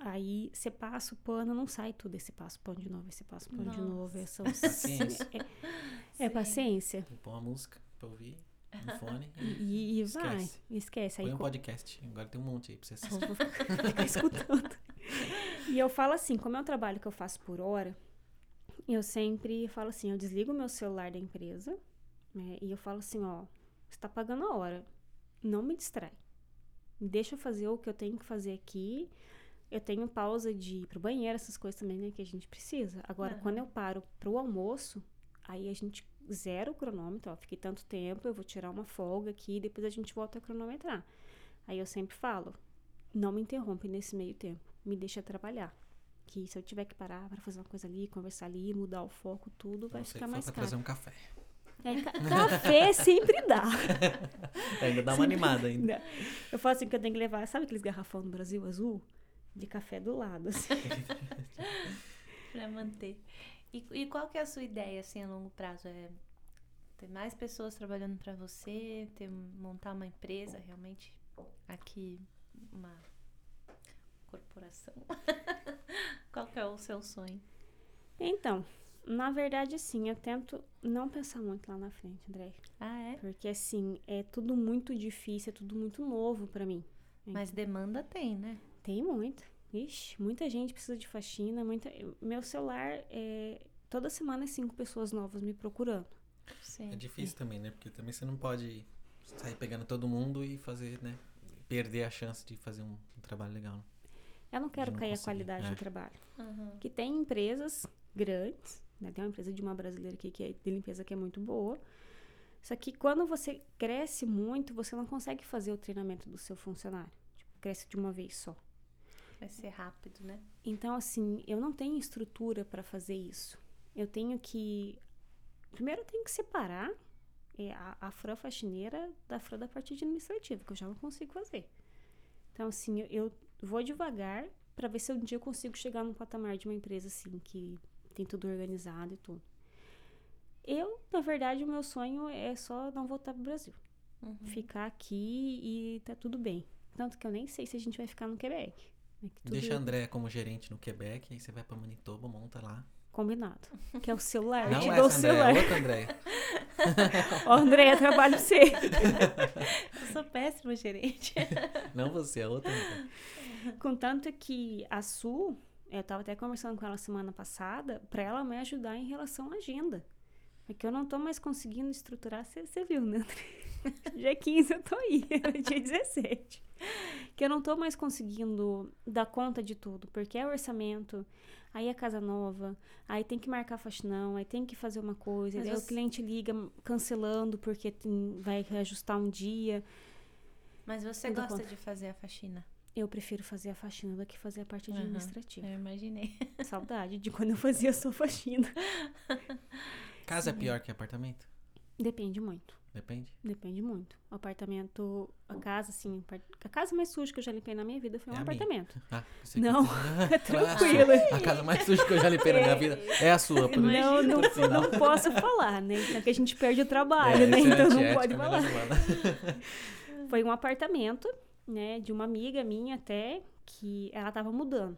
Aí você passa o pano, não sai tudo. Aí você passa o pano de novo, aí você passa o pano de novo. É, são- Paciência. é Sim. paciência. Pôr uma música pra ouvir no fone. E, e- e vai, Esquece. esquece. Aí Põe um co- podcast. Agora tem um monte aí pra você assistir. Vou ficar, ficar escutando. E eu falo assim, como é um trabalho que eu faço por hora, eu sempre falo assim, eu desligo o meu celular da empresa, né, e eu falo assim, ó, você tá pagando a hora, não me distrai. Me deixa eu fazer o que eu tenho que fazer aqui. Eu tenho pausa de ir pro banheiro, essas coisas também, né, que a gente precisa. Agora, Aham. quando eu paro pro almoço, aí a gente zera o cronômetro, ó, fiquei tanto tempo, eu vou tirar uma folga aqui, depois a gente volta a cronometrar. Aí eu sempre falo, não me interrompe nesse meio tempo, me deixa trabalhar. Que se eu tiver que parar para fazer uma coisa ali, conversar ali, mudar o foco, tudo, vai Não ficar mais caro. trazer um café. É, ca- café sempre dá. Ainda dá uma animada ainda. Eu falo assim que eu tenho que levar, sabe aqueles garrafão no Brasil azul? De café do lado, assim. Pra manter. E, e qual que é a sua ideia, assim, a longo prazo? É ter mais pessoas trabalhando pra você? Ter, montar uma empresa, realmente? Aqui, uma corporação? qual que é o seu sonho? Então, na verdade, sim, eu tento não pensar muito lá na frente, André. Ah, é? Porque, assim, é tudo muito difícil, é tudo muito novo pra mim. Mas demanda tem, né? Tem muita. Ixi, muita gente precisa de faxina, muita... Meu celular, é... toda semana é cinco pessoas novas me procurando. Sim. É difícil também, né? Porque também você não pode sair pegando todo mundo e fazer, né? Perder a chance de fazer um, um trabalho legal. né? Eu não quero não cair a conseguir, qualidade é. do trabalho. Aham. Que tem empresas grandes, né? Tem uma empresa de uma brasileira aqui que é de limpeza que é muito boa. Só que quando você cresce muito, você não consegue fazer o treinamento do seu funcionário. Tipo, cresce de uma vez só. Vai ser rápido, né? Então, assim, eu não tenho estrutura para fazer isso. Eu tenho que. Primeiro, eu tenho que separar é, a, a Fran faxineira da Fran da parte administrativa, que eu já não consigo fazer. Então, assim, eu, eu vou devagar para ver se um dia eu consigo chegar num patamar de uma empresa, assim, que tem tudo organizado e tudo. Eu, na verdade, o meu sonho é só não voltar pro Brasil. Uhum. Ficar aqui e tá tudo bem. Tanto que eu nem sei se a gente vai ficar no Quebec. Deixa a Andréia como gerente no Quebec, aí você vai pra Manitoba, monta lá. Combinado. Que é o celular. Não te essa o celular. é outra Andréia. Ó, Andréia, trabalho você. Eu sou péssima gerente. Não você, é outra Andréia. Contanto que a Su, eu tava até conversando com ela semana passada, pra ela me ajudar em relação à agenda. Porque eu não tô mais conseguindo estruturar, você viu, né? André? Dia 15 eu tô aí, dia 17. Que eu não tô mais conseguindo dar conta de tudo, porque é orçamento, aí é casa nova, aí tem que marcar faxinão, aí tem que fazer uma coisa, Mas aí o cliente liga cancelando porque tem- vai ajustar um dia. Mas você Não gosta de fazer a faxina? Eu prefiro fazer a faxina do que fazer a parte administrativa. Eu imaginei. Saudade de quando eu fazia só faxina. Casa é pior que apartamento? Depende muito. Depende. Depende muito. O apartamento, a casa, assim, a casa mais suja que eu já limpei na minha vida foi um É a minha. apartamento. Ah, Não, que- é a tranquilo. A casa mais suja que eu já limpei na minha vida é a sua, por Não, não, não posso falar, né? Então que a gente perde o trabalho, É, né? é Então não pode é não falar. Foi um apartamento, né, de uma amiga minha até, que ela tava mudando.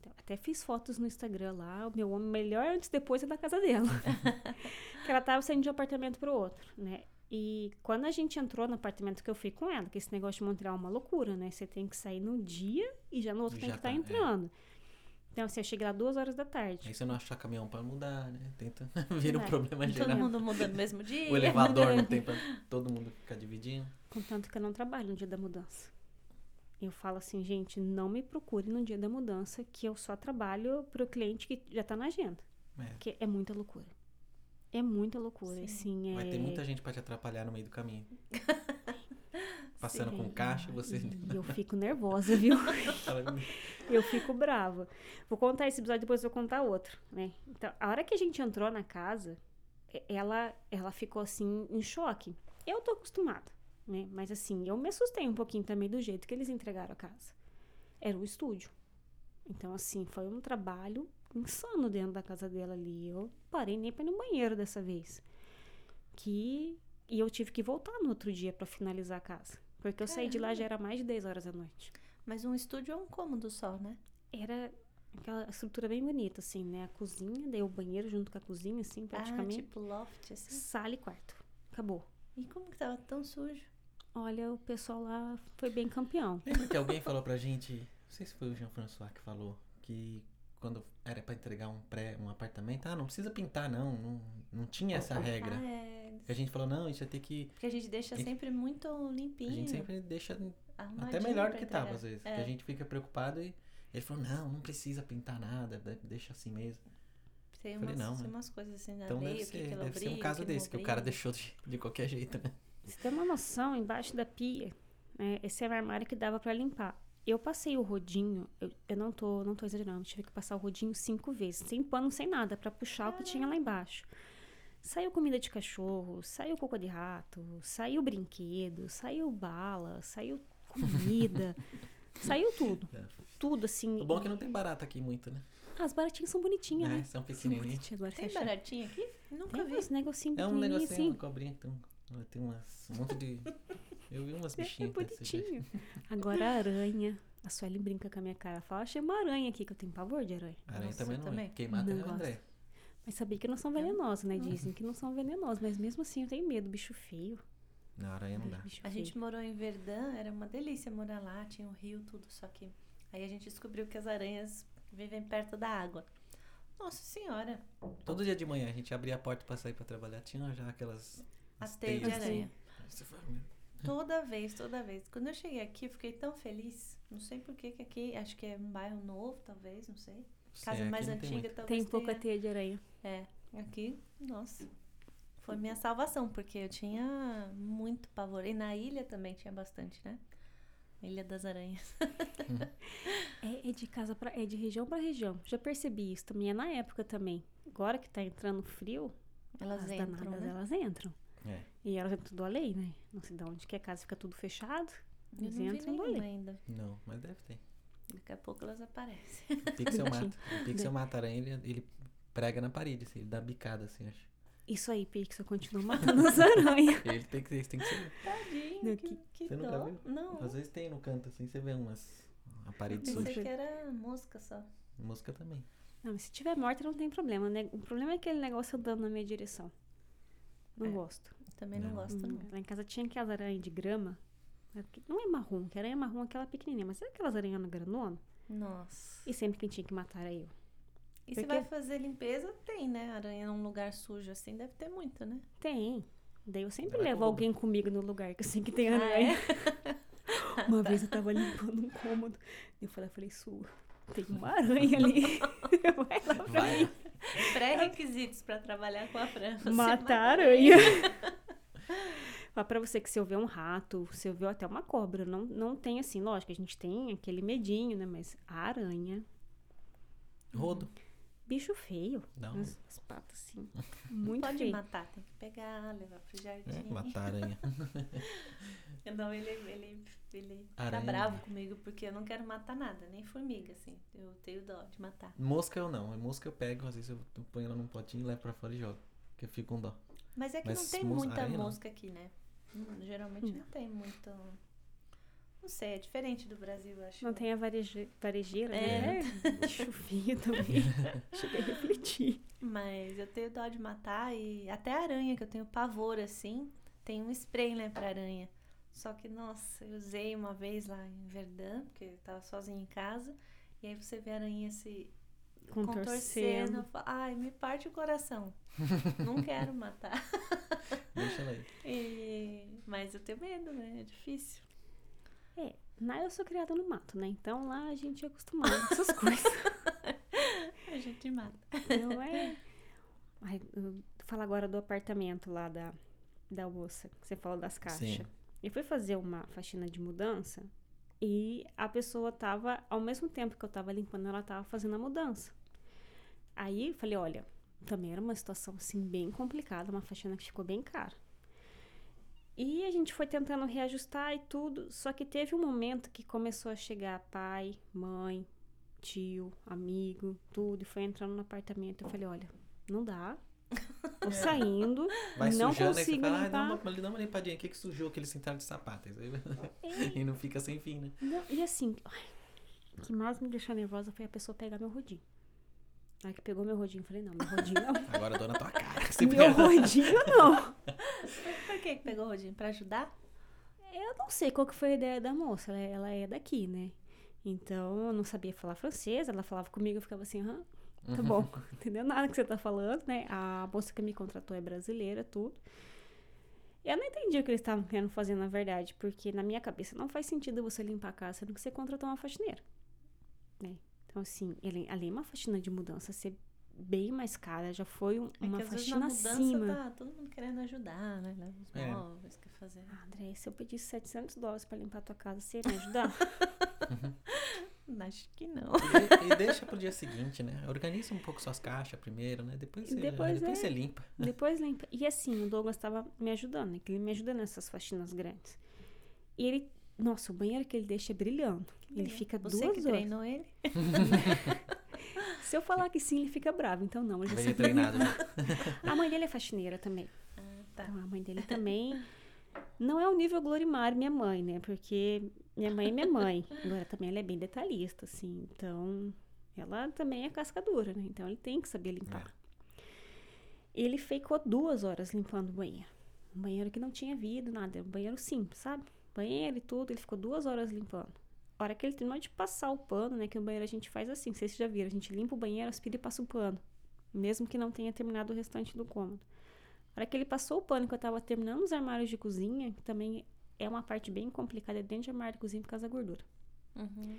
Então, até fiz fotos no Instagram lá, o meu homem melhor antes e depois é da casa dela. que ela tava saindo de um apartamento pro outro, né? E quando a gente entrou no apartamento que eu fui com ela, que esse negócio de Montreal é uma loucura, né? Você tem que sair num dia e já no outro tem Já que estar tá, é. entrando. Então, assim, eu cheguei lá duas horas da tarde. Aí você não achar caminhão pra mudar, né? Tenta vira um É. problema Todo geral. mundo muda no mesmo dia. O elevador não tem pra todo mundo ficar dividindo. Contanto que eu não trabalho no dia da mudança. Eu falo assim, gente, não me procure no dia da mudança, que eu só trabalho pro cliente que já tá na agenda. É. Porque é muita loucura. É muita loucura, Sim. assim, é... Vai ter muita gente pra te atrapalhar no meio do caminho. Passando Sim. com caixa, você. E eu fico nervosa, viu? Eu fico brava. Vou contar esse episódio, depois eu vou contar outro, né? Então, a hora que a gente entrou na casa, ela, ela ficou, assim, em choque. Eu tô acostumada, né? Mas, assim, eu me assustei um pouquinho também do jeito que eles entregaram a casa. Era o estúdio. Então, assim, foi um trabalho insano dentro da casa dela ali. Eu parei nem pra ir no banheiro dessa vez. Que... E eu tive que voltar no outro dia pra finalizar a casa. Porque eu saí de lá já era mais de 10 horas da noite. Mas um estúdio é um cômodo só, né? Era aquela estrutura bem bonita, assim, né? A cozinha, daí o banheiro junto com a cozinha, assim, Ah, praticamente. tipo loft, assim. Sala e quarto. Acabou. E como que tava tão sujo? Olha, o pessoal lá foi bem campeão. Lembra que alguém falou pra gente, não sei se foi o Jean-François que falou, que quando era pra entregar um pré, um apartamento, ah, não precisa pintar não, não, não tinha essa regra. Ah, é. E a gente falou, não, isso ia ter que. Porque a gente deixa A gente- sempre muito A limpinho. gente sempre deixa até arrumadinho melhor do que tava, entregar. às vezes. É. Porque a gente fica preocupado e ele falou, não, não precisa pintar nada, de- deixa assim mesmo. Tem Falei, umas, não, tem né? umas coisas assim na Então lei, deve o que ser, que deve ser um caso que desse, que o cara deixou de, de qualquer jeito, né? Você tem uma noção, embaixo da pia, né, esse era o armário que dava pra limpar. Eu passei o rodinho, eu, eu não, tô, não tô exagerando, tive que passar o rodinho cinco vezes, sem pano, sem nada, pra puxar o que tinha lá embaixo. Saiu comida de cachorro, saiu cocô de rato, saiu brinquedo, saiu bala, saiu comida, saiu tudo. É. Tudo assim. O bom é que não tem barata aqui muito, né? As baratinhas são bonitinhas, É, né? são São pequenininhas. bonitinhas, agora Tem baratinha aqui? Nunca Tem vi. uns negocinhos É um negocinho, assim. uma cobrinha que tem, um- tem umas, um monte de... Eu vi umas É bichinhas. jeito. bonitinho. Agora a aranha. A Sueli brinca com a minha cara. Fala, achei uma aranha aqui, que eu tenho pavor de aranha. Aranha Nossa, também não é. também. Quem mata Não é o. André. Mas sabia que não são venenosas, né? Dizem que não são venenosas. Mas mesmo assim eu tenho medo. Bicho feio. Não, aranha não dá. Bicho A feio. gente morou em Verdun, era uma delícia morar lá, tinha um rio, tudo, só que aí a gente descobriu que as aranhas vivem perto da água. Nossa senhora, Todo dia de manhã a gente abria a porta pra sair pra trabalhar. Tinha já aquelas... as as teias de aranha. Toda vez, toda vez. Quando eu cheguei aqui, eu fiquei tão feliz. Não sei por que que aqui, acho que é um bairro novo, talvez, não sei. Casa mais tem antiga, muito. talvez Tem pouca teia de aranha. É, aqui, nossa. Foi minha salvação, porque eu tinha muito pavor. E na ilha também tinha bastante, né? Ilha das Aranhas. É, é de casa pra, é de região pra região. Já percebi isso também. É na época também. Agora que tá entrando frio, Elas as entram, danadas, né? elas entram. É. E elas entram tudo a lei, né? Não sei de onde que a casa fica tudo fechado. Eu Eles não vi entram do nenhuma além. ainda. Não, mas deve ter. Daqui a pouco elas aparecem. O pixel mata. O pixel mata aranha, ele, ele prega na parede, assim, ele dá bicada, assim, acho. Isso aí, Pixel, continua matando as aranhas. Ele tem que, tem que ser... Tadinho, Não, que, que Você nunca dó. viu? Não, Às vezes tem no canto, assim, você vê umas... A parede pensei suja. que era mosca só. Mosca também. Não, mas se tiver morta não tem problema, né? O problema é aquele negócio andando na minha direção. Não É. gosto. Também não, Não. gosto, Hum, não. Lá em casa tinha aquelas aranhas de grama. que Não é marrom, que aranha marrom é aquela pequenininha, mas sabe aquelas aranhas grandona? Nossa. E sempre quem tinha que matar era eu. E Por se vai fazer limpeza, tem, né? Aranha num lugar sujo assim, deve ter muito, né? Tem. Daí eu sempre Ela levo cobra. alguém comigo no lugar que eu sei que tem Ah, aranha. é? Uma vez eu tava limpando um cômodo. Eu falei, eu falei, Su, tem uma aranha ali. Vai lá pra Vai. mim. Pré-requisitos pra trabalhar com a Fran. Você Matar aranha. Fala pra você que se eu ver um rato, se eu ver até uma cobra, não, não tem assim, lógico, a gente tem aquele medinho, né? Mas a aranha, Rodo. Bicho feio. Um... As, as patas assim, muito Pode feio. matar, tem que pegar, levar pro jardim. É, matar aranha. Não, ele, ele, ele fica Aranha. bravo comigo porque eu não quero matar nada, nem formiga, assim. Eu tenho dó de matar. Mosca eu não. Mosca eu pego, às vezes eu ponho ela num potinho, levo pra fora e jogo. Porque eu fico com dó. Mas é que Mas não tem mos- muita aranha não. mosca aqui, né? Hum, Geralmente não tem muito. Não sei, é diferente do Brasil, eu acho. Não tem a vareje, varejeira, É. né? Bicho feio também. Cheguei a refletir. Mas eu tenho dó de matar e até aranha, que eu tenho pavor assim, tem um spray, né, pra aranha. Só que, nossa, eu usei uma vez lá em Verdun, porque eu tava sozinha em casa, e aí você vê a aranha se contorcendo. Ai, me parte o coração. Não quero matar. Deixa ela aí. E- Mas eu tenho medo, né? É difícil. É, lá eu sou criada no mato, né? Então lá a gente é acostumado com essas coisas. A gente mata. Não é. Ai, fala agora do apartamento lá da, da moça, que você falou das caixas. Sim. Eu fui fazer uma faxina de mudança e a pessoa tava, ao mesmo tempo que eu tava limpando, ela tava fazendo a mudança. Aí eu falei, olha, também era uma situação assim bem complicada, uma faxina que ficou bem cara. E a gente foi tentando reajustar e tudo, só que teve um momento que começou a chegar pai, mãe, tio, amigo, tudo, e foi entrando no apartamento. Eu falei, olha, não dá. Tô saindo, Vai não sujando, aí você consigo fala, ah, dá limpar. uma, dá uma limpadinha aqui que sujou aquele central de sapato. Aí- e não fica sem fim, né? Não, e assim, ai, o que mais me deixou nervosa foi a pessoa pegar meu rodinho. Aí que pegou meu rodinho, falei, não, meu rodinho não. Agora eu dou na tua cara. Você meu rodinho não. Por que que pegou o Rodinho? Pra ajudar? Eu não sei qual que foi a ideia da moça, ela, ela é daqui, né? Então, eu não sabia falar francês, ela falava comigo, eu ficava assim, aham, tá bom, entendeu nada que você tá falando, né? A moça que me contratou é brasileira, tudo. Eu não entendi o que eles estavam querendo fazer, na verdade, porque na minha cabeça não faz sentido você limpar a casa sendo que você contratou uma faxineira? Então, assim, ele, além de uma faxina de mudança ser bem mais cara, já foi um- É uma que às vezes na faxina mudança acima. tá todo mundo querendo ajudar, né? Leva os É. móveis, quer fazer. Ah, André, se eu pedisse 700 dólares pra limpar a tua casa, você ia me ajudar? Acho que não. E, e deixa pro dia seguinte, né? Organiza um pouco suas caixas primeiro, né? Depois você, Depois depois é. você limpa. Depois limpa. E assim, o Douglas tava me ajudando, né? Que ele me ajuda nessas faxinas grandes. E ele. Nossa, o banheiro que ele deixa é brilhando. Ele fica Você duas que horas. treinou ele? Se eu falar que sim, ele fica bravo. Então não, ele já Veio sabe. treinado. né? A mãe dele é faxineira também. Ah, tá. Então, a mãe dele também. Não é o nível Glorimar, minha mãe, né? Porque minha mãe é minha mãe. Agora também ela é bem detalhista, assim. Então, ela também é casca dura, né? Então ele tem que saber limpar. Ele ficou duas horas limpando o banheiro. Um banheiro que não tinha vidro, nada. Era um banheiro simples, sabe? Banheiro e tudo. Ele ficou duas horas limpando. A hora que ele terminou de passar o pano, né? Que o banheiro a gente faz assim. Vocês já viram. A gente limpa o banheiro, aspira e passa o pano. Mesmo que não tenha terminado o restante do cômodo. A hora que ele passou o pano, que eu tava terminando os armários de cozinha, que também é uma parte bem complicada dentro de armário de cozinha por causa da gordura. Uhum.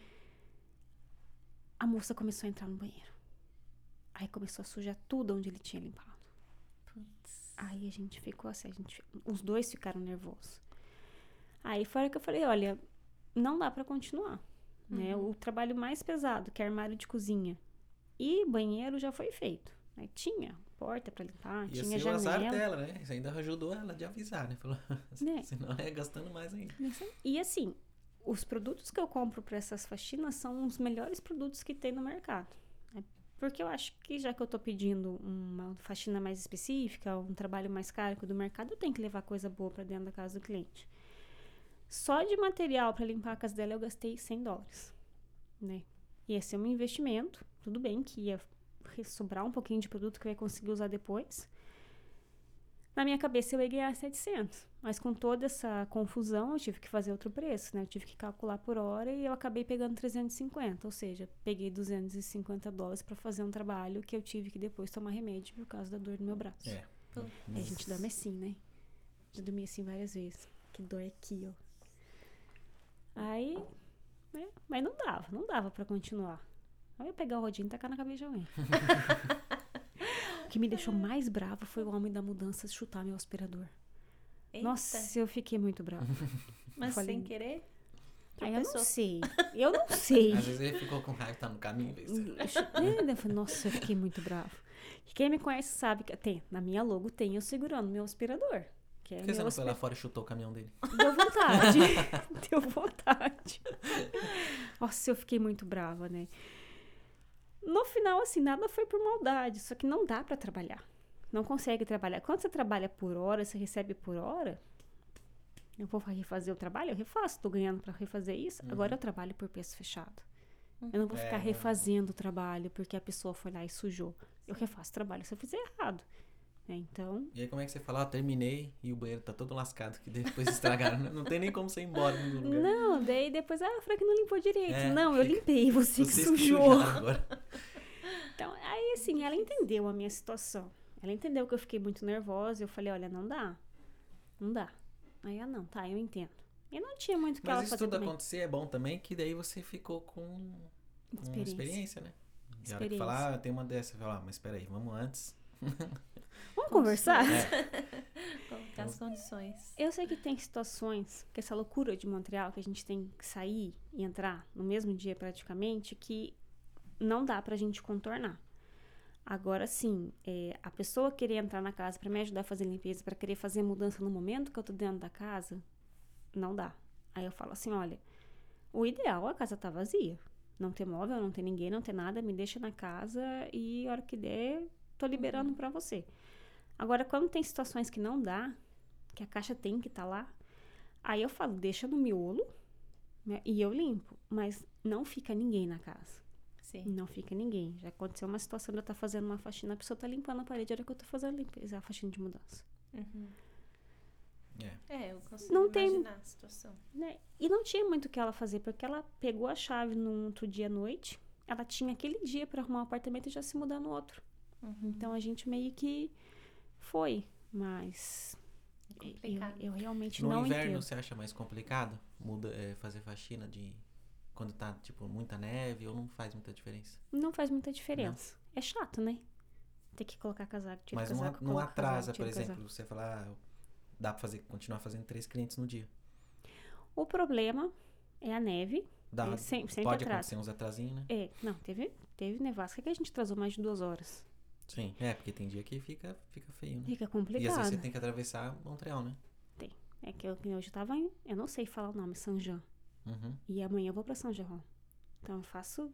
A moça começou a entrar no banheiro. Aí começou a sujar tudo onde ele tinha limpado. Putz. Aí a gente ficou assim, a gente, os dois ficaram nervosos. Aí foi a hora que eu falei, olha, não dá pra continuar. Né? O trabalho mais pesado, que é armário de cozinha e banheiro, já foi feito. Aí tinha porta pra limpar, E tinha assim o azar janela. dela, né? Isso ainda ajudou ela de avisar, né? Falou, Né? senão é gastando mais ainda. E assim, os produtos que eu compro para essas faxinas são os melhores produtos que tem no mercado. né? Porque eu acho que já que eu tô pedindo uma faxina mais específica, um trabalho mais caro que o do mercado, eu tenho que levar coisa boa para dentro da casa do cliente. Só de material para limpar a casa dela eu gastei 100 dólares, né? Ia ser um investimento, tudo bem que ia sobrar um pouquinho de produto que eu ia conseguir usar depois. Na minha cabeça eu ia ganhar 700, mas com toda essa confusão eu tive que fazer outro preço, né? Eu tive que calcular por hora e eu acabei pegando 350, ou seja, peguei 250 dólares para fazer um trabalho que eu tive que depois tomar remédio por causa da dor no meu braço. É. É, a gente dorme assim, né? Já dormi assim várias vezes. Que dor aqui, ó. Aí, né? Mas não dava, não dava pra continuar. Aí eu ia pegar o rodinho e tacar na cabeça de alguém. o que me deixou mais brava foi o homem da mudança chutar meu aspirador. Eita. Nossa, eu fiquei muito brava. Mas falei- sem querer? Aí eu não sei. Eu não sei. Às vezes ele ficou com raiva, tá no caminho. vê se- É, eu falei, Nossa, eu fiquei muito bravo. Quem me conhece sabe que tem, na minha logo tem eu segurando meu aspirador. Que é Por que você não foi lá fora e chutou o caminhão dele? Deu vontade. Deu vontade. Nossa, eu fiquei muito brava, né? No final, assim, nada foi por maldade, só que não dá pra trabalhar. Não consegue trabalhar. Quando você trabalha por hora, você recebe por hora. Eu vou refazer o trabalho, eu refaço, tô ganhando pra refazer isso. Agora eu trabalho por preço fechado. Eu não vou ficar É. refazendo o trabalho porque a pessoa foi lá e sujou. Eu refaço o trabalho se eu fizer errado. Né? Então, E aí como é que você fala, ah, terminei e o banheiro tá todo lascado, que depois estragaram. não tem nem como você ir embora do lugar. Não, daí depois, ah, a Frank não limpou direito. É, não, eu limpei, você que Vocês sujou. Então, assim, ela entendeu a minha situação. Ela entendeu que eu fiquei muito nervosa. Eu falei, olha, não dá. Não dá. Aí ela, não, tá, eu entendo. E não tinha muito o que ela Mas isso fazer tudo também. acontecer é bom também, que daí você ficou com, Experiência. experiência. né? E a hora que falar, ah, tem uma dessa, fala, ah, mas peraí, vamos antes. Vamos conversar? É. Colocar as condições. Eu sei que tem situações, que essa loucura de Montreal, que a gente tem que sair e entrar no mesmo dia praticamente, que não dá pra gente contornar. Agora sim, é, a pessoa querer entrar na casa pra me ajudar a fazer limpeza, pra querer fazer mudança no momento que eu tô dentro da casa, não dá. Aí eu falo assim, olha, o ideal é a casa tá vazia. Não ter móvel, não ter ninguém, não ter nada, me deixa na casa e a hora que der, tô liberando pra você. Agora, quando tem situações que não dá, que a caixa tem que estar lá, aí eu falo, deixa no miolo né, e eu limpo. Mas não fica ninguém na casa. Sim. Não fica ninguém. Já aconteceu uma situação de eu estar fazendo uma faxina, a pessoa tá limpando a parede, a hora que eu tô fazendo a limpeza, a faxina de mudança. Uhum. É. É, eu consigo Não tem- imaginar a situação. Né? E não tinha muito o que ela fazer, porque ela pegou a chave num outro dia à noite, ela tinha aquele dia para arrumar o apartamento e já se mudar no outro. Uhum. Então a gente meio que foi, mas É eu, complicado. eu realmente No não inverno entendo. você acha mais complicado muda, é, fazer faxina de quando tá tipo muita neve ou não faz muita diferença? Não faz muita diferença. É chato, né? Ter que colocar casaco, tirar Mas não, casaco, não coloca atrasa, casaco, por exemplo, você falar, ah, dá pra fazer, continuar fazendo três clientes no dia. O problema é a neve. Dá, É, sem- sempre pode atrasa. acontecer uns atrasinhos, né? É, não, teve, teve nevasca que a gente atrasou mais de duas horas. Sim, é, porque tem dia que fica, fica feio, né? Fica E às complicado. vezes você tem que atravessar Montreal, né? É que eu, que hoje eu tava em, eu não sei falar o nome, São Jean. Uhum. E amanhã eu vou pra São João. Então eu faço.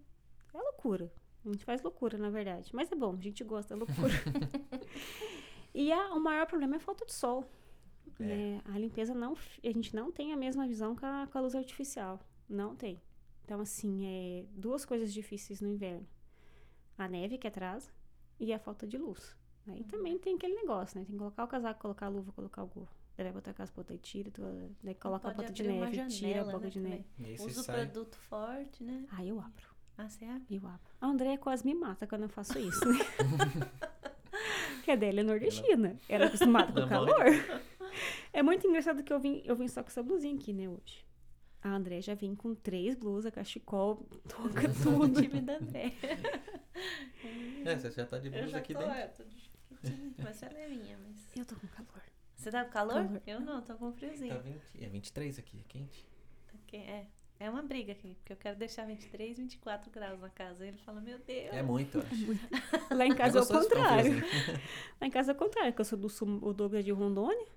É loucura. A gente faz loucura, na verdade. Mas é bom, a gente gosta da loucura. e a- o maior problema é a falta de sol. É. né? A limpeza não. A gente não tem a mesma visão com a, com a luz artificial. Não tem. Então, assim, é duas coisas difíceis no inverno: a neve que atrasa e a falta de luz. Aí também tem aquele negócio, né? Tem que colocar o casaco, colocar a luva, colocar o gorro. Daí vai botar com as botas e tira, tu- daí coloca a bota de neve, tira a janela, boca né, de neve. Usa o produto forte, né? Aí eu abro. Ah, você abre? Eu abro. A Andréia quase me mata quando eu faço isso, né? Porque a dela é nordestina. Ela é acostumada com o Ela calor. É muito engraçado que eu vim, eu vim só com essa blusinha aqui, né, hoje. A André já vem com três blusas, cachecol, touca, O tudo. time da André. É, você já tá de Eu blusa já aqui tô, dentro. é, tô de ela é minha, mas... Eu tô com calor. Você tá com calor? Calor. Eu não, tô com friozinho. Tá 20, é 23 aqui, é quente. Tá que- É, é uma briga aqui, porque eu quero deixar 23, 24 graus na casa. Ele fala, meu Deus. É muito, eu acho. Lá em casa é, o contrário. Lá em casa é o contrário, que eu sou do sul, o Douglas de Rondônia.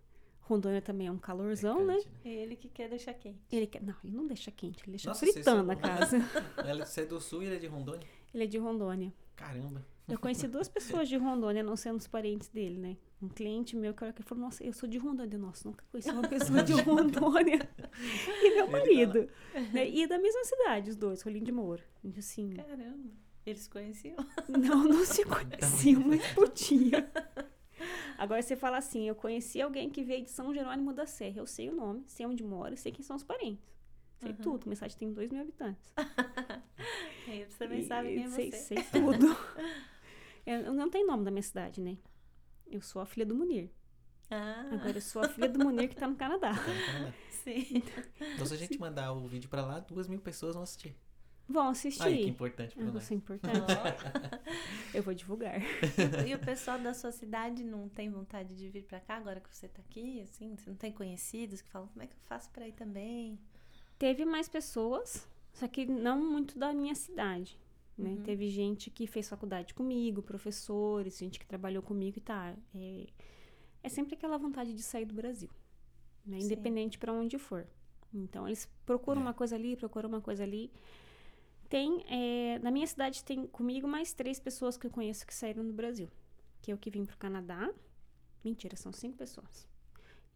Rondônia também é um calorzão, né? quente, É ele que quer deixar quente. Ele quer. Não, ele não deixa quente, ele deixa Nossa, fritando são- a casa. Você é do sul e ele é de Rondônia? Ele é de Rondônia. Caramba. Eu conheci duas pessoas de Rondônia, não sendo os parentes dele, né? Um cliente meu que, que falou, nossa, eu sou de Rondônia. Nossa, nunca conheci uma pessoa de Rondônia. E meu tá marido. né? E da mesma cidade, os dois, Rolim de Moura. Assim, Caramba. Eles se conheciam? não, não se conheciam, mas podia. Agora você fala assim, eu conheci alguém que veio de São Jerônimo da Serra. Eu sei o nome, sei onde mora, sei quem são os parentes. Sei Uhum. tudo. Minha cidade tem dois mil habitantes. Aí você também E sabe quem é sei, você. sei tudo. eu não tenho nome da minha cidade, né? Eu sou a filha do Munir. Ah, Agora eu sou a filha do Munir que tá no Canadá. Tá no Canadá. sim. Então se a gente mandar o vídeo pra lá, duas mil pessoas vão assistir. Vão assistir. Aí, que importante pra nós. ser importante. Ó. Eu vou divulgar. E o pessoal da sua cidade não tem vontade de vir pra cá agora que você tá aqui, assim? Você não tem conhecidos que falam, como é que eu faço pra ir também? Teve mais pessoas, só que não muito da minha cidade. Né? Uhum. Teve gente que fez faculdade comigo, professores, gente que trabalhou comigo e tá. É, é sempre aquela vontade de sair do Brasil, né? Independente para onde for. Então eles procuram É. uma coisa ali, procuram uma coisa ali. Tem, é, na minha cidade tem comigo mais três pessoas que eu conheço que saíram do Brasil. Que eu que vim pro Canadá. Mentira, são cinco pessoas.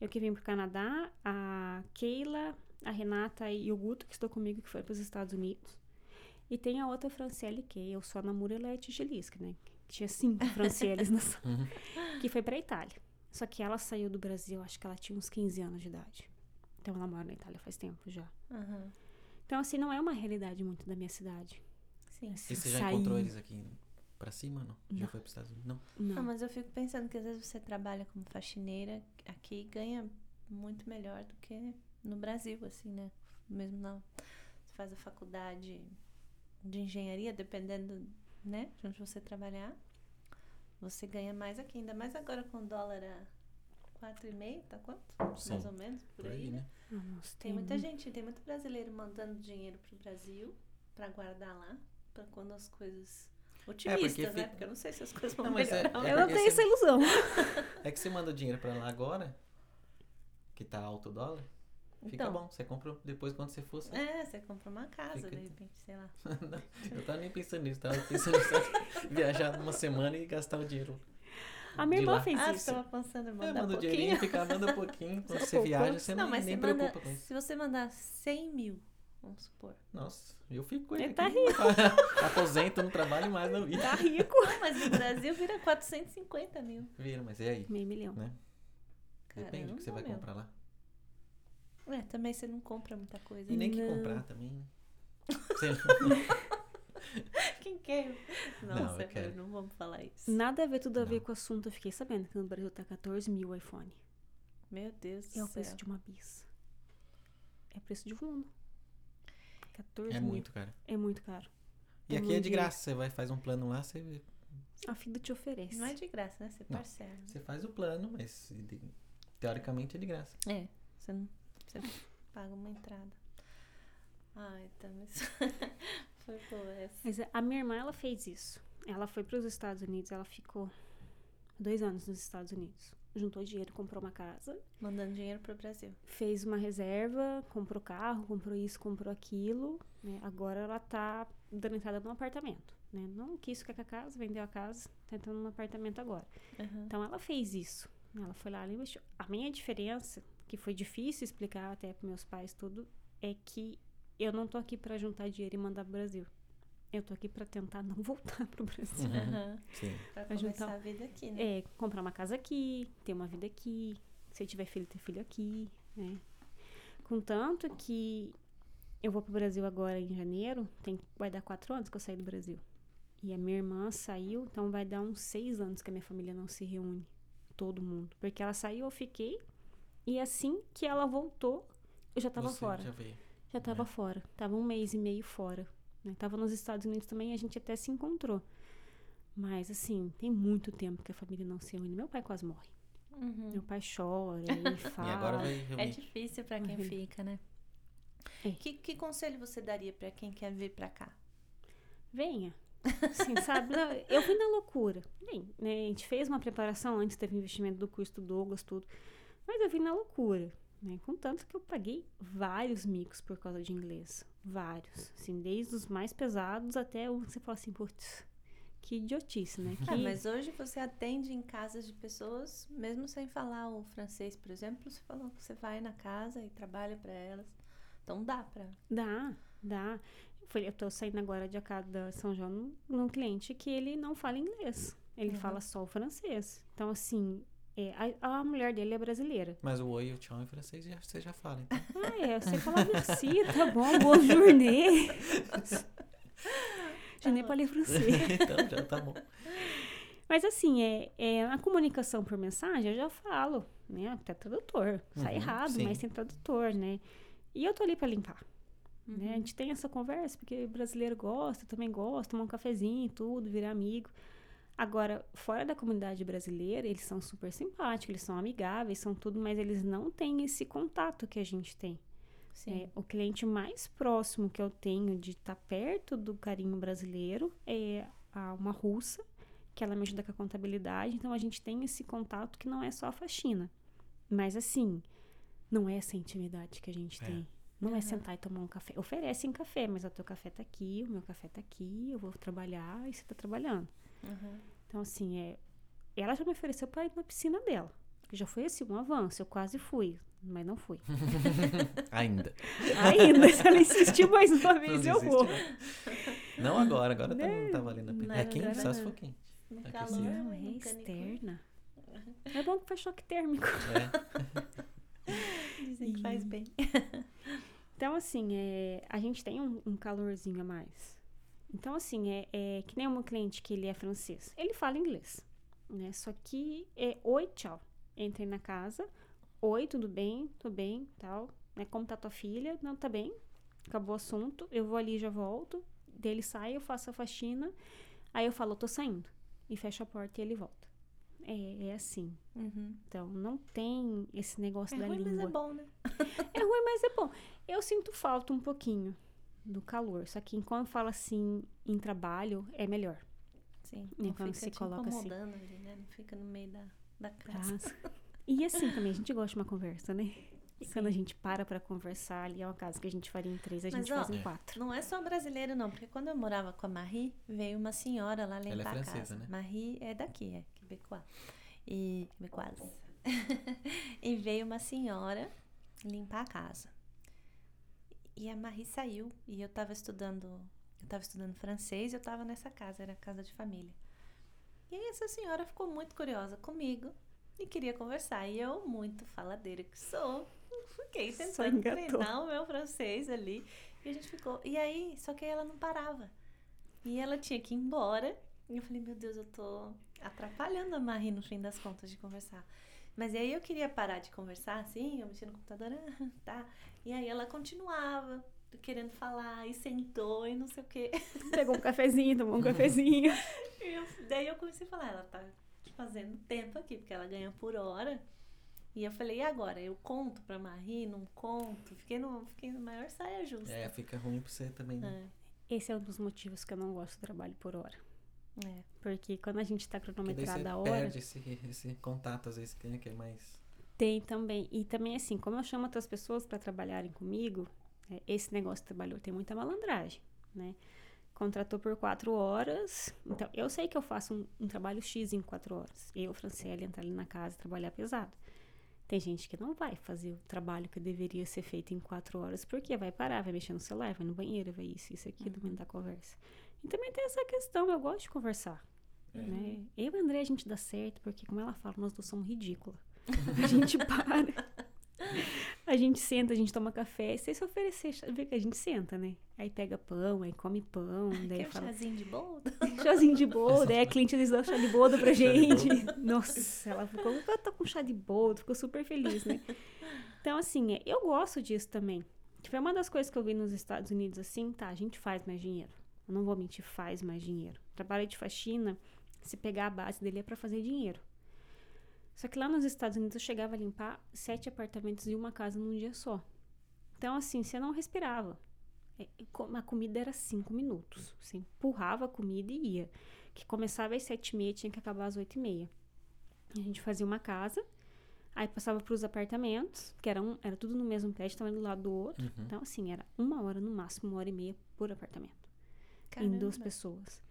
Eu que vim pro Canadá, a Keila, a Renata e o Guto, que estão comigo, que foram para os Estados Unidos. E tem a outra Franciele, que eu sou a namora, ela é tigelisca, né? Tinha cinco Francieles na sala. Uhum. Que foi pra Itália. Só que ela saiu do Brasil, acho que ela tinha uns 15 anos de idade. Então ela mora na Itália faz tempo já. Aham. Então, assim, não é uma realidade muito da minha cidade. Sim. Assim, E você já sair. encontrou eles aqui pra cima, não? Já Não. foi pros Estados Unidos? Não. Não. Não, mas eu fico pensando que às vezes você trabalha como faxineira aqui e ganha muito melhor do que no Brasil, assim, né? Mesmo não. Você faz a faculdade de engenharia, dependendo, né, de onde você trabalhar, você ganha mais aqui, ainda mais agora com o dólar a 4,5, tá quanto? Sim. Mais ou menos, por, aí, né? Nossa, Tem muita gente, tem muito brasileiro mandando dinheiro pro Brasil pra guardar lá, pra quando as coisas otimistas, né? fica- Porque eu não sei se as coisas vão Não, é- melhorar. é Eu não porque tenho você- essa ilusão. É que você manda o dinheiro pra lá agora, que tá alto o dólar, fica Então. bom. Você compra depois quando você for. Você... É, você compra uma casa, Fica de então. repente, sei lá. Não, eu tava nem pensando nisso, tava pensando em só viajar uma semana e gastar o dinheiro. A minha irmã lá. fez Ah, isso. você tava pensando em É, mandar manda o pouquinho. fica manda pouquinho. Quando você pouco. viaja, você Não, nem, mas nem você manda, preocupa com isso. se você mandar 100 mil, vamos supor. Nossa, eu fico com ele. Ele tá aqui. Aposento, não trabalho mais na vida. Tá rico. Mas no Brasil vira 450 mil. Vira, mas e aí? Meio milhão. Né? Depende do que você vai Caramba, comprar lá. meu. É, também você não compra muita coisa. E nem que Não. comprar também. Você- Quem quer? Não, Nossa, eu quero. não vamos falar isso. Nada a ver, tudo a ver Não. com o assunto. Eu fiquei sabendo que no Brasil tá 14 mil iPhone. Meu Deus do É o céu. preço de uma bis. É o preço de um Uno. 14 É mil. muito, cara. É muito caro. E É aqui é de graça. Você vai faz um plano lá, você, A FIDA te oferece. Não é de graça, né? Você Não. parcela. você faz o plano, mas teoricamente é de graça. É, você, não, você paga uma entrada. Ai, tá, mas foi boa essa. Mas a minha irmã, ela fez isso. Ela foi para os Estados Unidos, ela ficou dois anos nos Estados Unidos. Juntou dinheiro, comprou uma casa, Mandando dinheiro pro Brasil. fez uma reserva, comprou carro, comprou isso, comprou aquilo. né? Agora ela tá dando entrada num apartamento. Né? Não quis ficar com a casa, vendeu a casa, tá entrando num apartamento agora. Uhum. Então ela fez isso. Ela foi lá, ela investiu. A minha diferença, que foi difícil explicar até para meus pais tudo, é que eu não tô aqui para juntar dinheiro e mandar pro Brasil. Eu tô aqui para tentar não voltar pro Brasil. Uhum. Sim. Pra começar juntar- a vida aqui, né? É, comprar uma casa aqui, ter uma vida aqui, se tiver filho, ter filho aqui, né? Contanto que eu vou pro Brasil agora em janeiro, tem, vai dar quatro anos que eu saí do Brasil. E a minha irmã saiu, então vai dar uns seis anos que a minha família não se reúne, todo mundo. Porque ela saiu, eu fiquei, e assim que ela voltou, eu já tava Você fora. Já veio. Já tava É. fora. Tava um mês e meio fora. Né? Tava nos Estados Unidos também e a gente até se encontrou. Mas, assim, tem muito tempo que a família não se reúne. Meu pai quase morre. Uhum. Meu pai chora, ele fala. E vai É difícil pra quem Uhum. fica, né? É. Que, que conselho você daria pra quem quer vir pra cá? Venha. Assim, sabe? Não, Eu fui na loucura. Bem, né? A gente fez uma preparação antes, teve investimento do curso do Douglas, tudo. Mas eu vim na loucura. Né? Contanto que eu paguei vários micos por causa de inglês. Vários. Assim, desde os mais pesados até o que você fala assim, putz, que idiotice, né? Que... Ah, mas hoje você atende em casas de pessoas, mesmo sem falar o francês, por exemplo, você falou que você vai na casa e trabalha pra elas. Então dá pra. Dá, dá. Eu tô saindo agora de cada São João num, num cliente que ele não fala inglês. Ele Uhum. fala só o francês. Então, assim, é, a, a mulher dele é brasileira. Mas o oi e o tchau em francês já, você já fala, então. Ah, é, você fala merci, tá bom, boa journée. Je n'ai pas le français. então já tá bom. Mas assim, é, é, a comunicação por mensagem eu já falo, né? Até tradutor. Sai Uhum, errado, sim. mas tem tradutor, né? E eu tô ali pra limpar. Uhum. né? A gente tem essa conversa, porque brasileiro gosta, eu também gosto, tomar um cafezinho e tudo, virar amigo. Agora, fora da comunidade brasileira, eles são super simpáticos, eles são amigáveis, são tudo, mas eles não têm esse contato que a gente tem. Sim. É, o cliente mais próximo que eu tenho de estar perto do carinho brasileiro é a, uma russa, que ela me ajuda com a contabilidade, então a gente tem esse contato que não é só a faxina. Mas assim, não é essa intimidade que a gente É. tem. Não é Aham. sentar e tomar um café. Oferecem café, mas o teu café tá aqui, o meu café tá aqui, eu vou trabalhar e você tá trabalhando. Uhum. Então, assim, é. Ela já me ofereceu pra ir na piscina dela. Que já foi assim, um avanço. Eu quase fui, mas não fui. Ainda. Ainda, se ela insistir mais uma vez, Não eu vou. não. Não agora, agora tá, não tá valendo a pena. Não, É quente, só se não. for quente. No Aqui calor, assim. Não, é externa. É bom que faz choque térmico. É. Dizem que faz bem. Então, assim, é, a gente tem um, um calorzinho a mais. Então, assim, é, é que nem um cliente que ele é francês. Ele fala inglês, né? Só que é oi, tchau. Entrei na casa, oi, tudo bem, tudo bem, tal. Né? Como tá tua filha? Não, tá bem. Acabou o assunto. Eu vou ali, já volto. Dele sai, eu faço a faxina. Aí eu falo, eu tô saindo. E fecho a porta e ele volta. É, é assim. Uhum. Então, não tem esse negócio É da ruim, língua. mas é bom, né? É ruim, mas é bom. Eu sinto falta um pouquinho do calor. Só que quando fala assim em trabalho, é melhor. Sim. E Não quando fica se coloca assim. ali, né? Não fica no meio da, da casa. Casa. E assim também, a gente gosta de uma conversa, né? E quando a gente para pra conversar, ali é uma casa que a gente faria em três, a Mas, gente ó, faz em É. quatro. Não é só brasileiro, não, porque quando eu morava com a Marie, veio uma senhora lá limpar Ela é a francesa, casa. né? Marie é daqui, é quebecois. E quebecoise. e veio uma senhora limpar a casa. E a Marie saiu e eu tava estudando, eu tava estudando francês, e eu tava nessa casa, era casa de família. E aí essa senhora ficou muito curiosa comigo e queria conversar. E eu, muito faladeira que sou, fiquei tentando treinar o meu francês ali. E a gente ficou. E aí, só que ela não parava. E ela tinha que ir embora. E eu falei, meu Deus, eu tô atrapalhando a Marie no fim das contas de conversar. Mas aí eu queria parar de conversar assim, eu mexia no computador, ah, tá. E aí ela continuava querendo falar e sentou e não sei o quê. Pegou um cafezinho, tomou um cafezinho. E eu- daí eu comecei a falar, ela tá fazendo tempo aqui, porque ela ganha por hora. E eu falei, e agora? Eu conto pra Marie, não conto? Fiquei no, fiquei no maior saia justa. É, fica ruim pra você também, né? Esse é um dos motivos que eu não gosto do trabalho por hora. É, é. Porque quando a gente tá cronometrada a hora, perde esse, esse contato, às vezes, é- que é mais... tem também. E também, assim, como eu chamo outras pessoas pra trabalharem comigo, é, esse negócio de trabalhador tem muita malandragem, né? Contratou por quatro horas. Então, eu sei que eu faço um, um trabalho X em quatro horas. Eu, Franciele, entrar ali na casa e trabalhar pesado. Tem gente que não vai fazer o trabalho que deveria ser feito em quatro horas, porque vai parar, vai mexer no celular, vai no banheiro, vai isso, isso aqui, do meio da conversa. E também tem essa questão, eu gosto de conversar. É. Né? Eu e a André, a gente dá certo, porque, como ela fala, nós dois somos ridículas. A gente para, a gente senta, a gente toma café, sem se oferecer, vê que a gente senta, né? Aí pega pão, aí come pão, daí Quer um fala chazinho de boldo? chazinho de boldo, aí a cliente diz dá chá de boldo pra gente. Nossa, ela ficou, eu tô com chá de boldo, ficou super feliz, né? Então, assim, é, eu gosto disso também. Tipo, é uma das coisas que eu vi nos Estados Unidos, assim, tá, a gente faz mais dinheiro. Eu não vou mentir, faz mais dinheiro. Trabalho de faxina, se pegar a base dele é pra fazer dinheiro. Só que lá nos Estados Unidos eu chegava a limpar sete apartamentos e uma casa num dia só. Então, assim, você não respirava. É, A comida era cinco minutos. Você empurrava a comida e ia. Que começava às sete e meia, tinha que acabar às oito e meia. A gente fazia uma casa, aí passava para os apartamentos, que era, um, era tudo no mesmo prédio, também do lado do outro. Uhum. Então, assim, era uma hora no máximo, uma hora e meia por apartamento. Em duas Caramba. pessoas.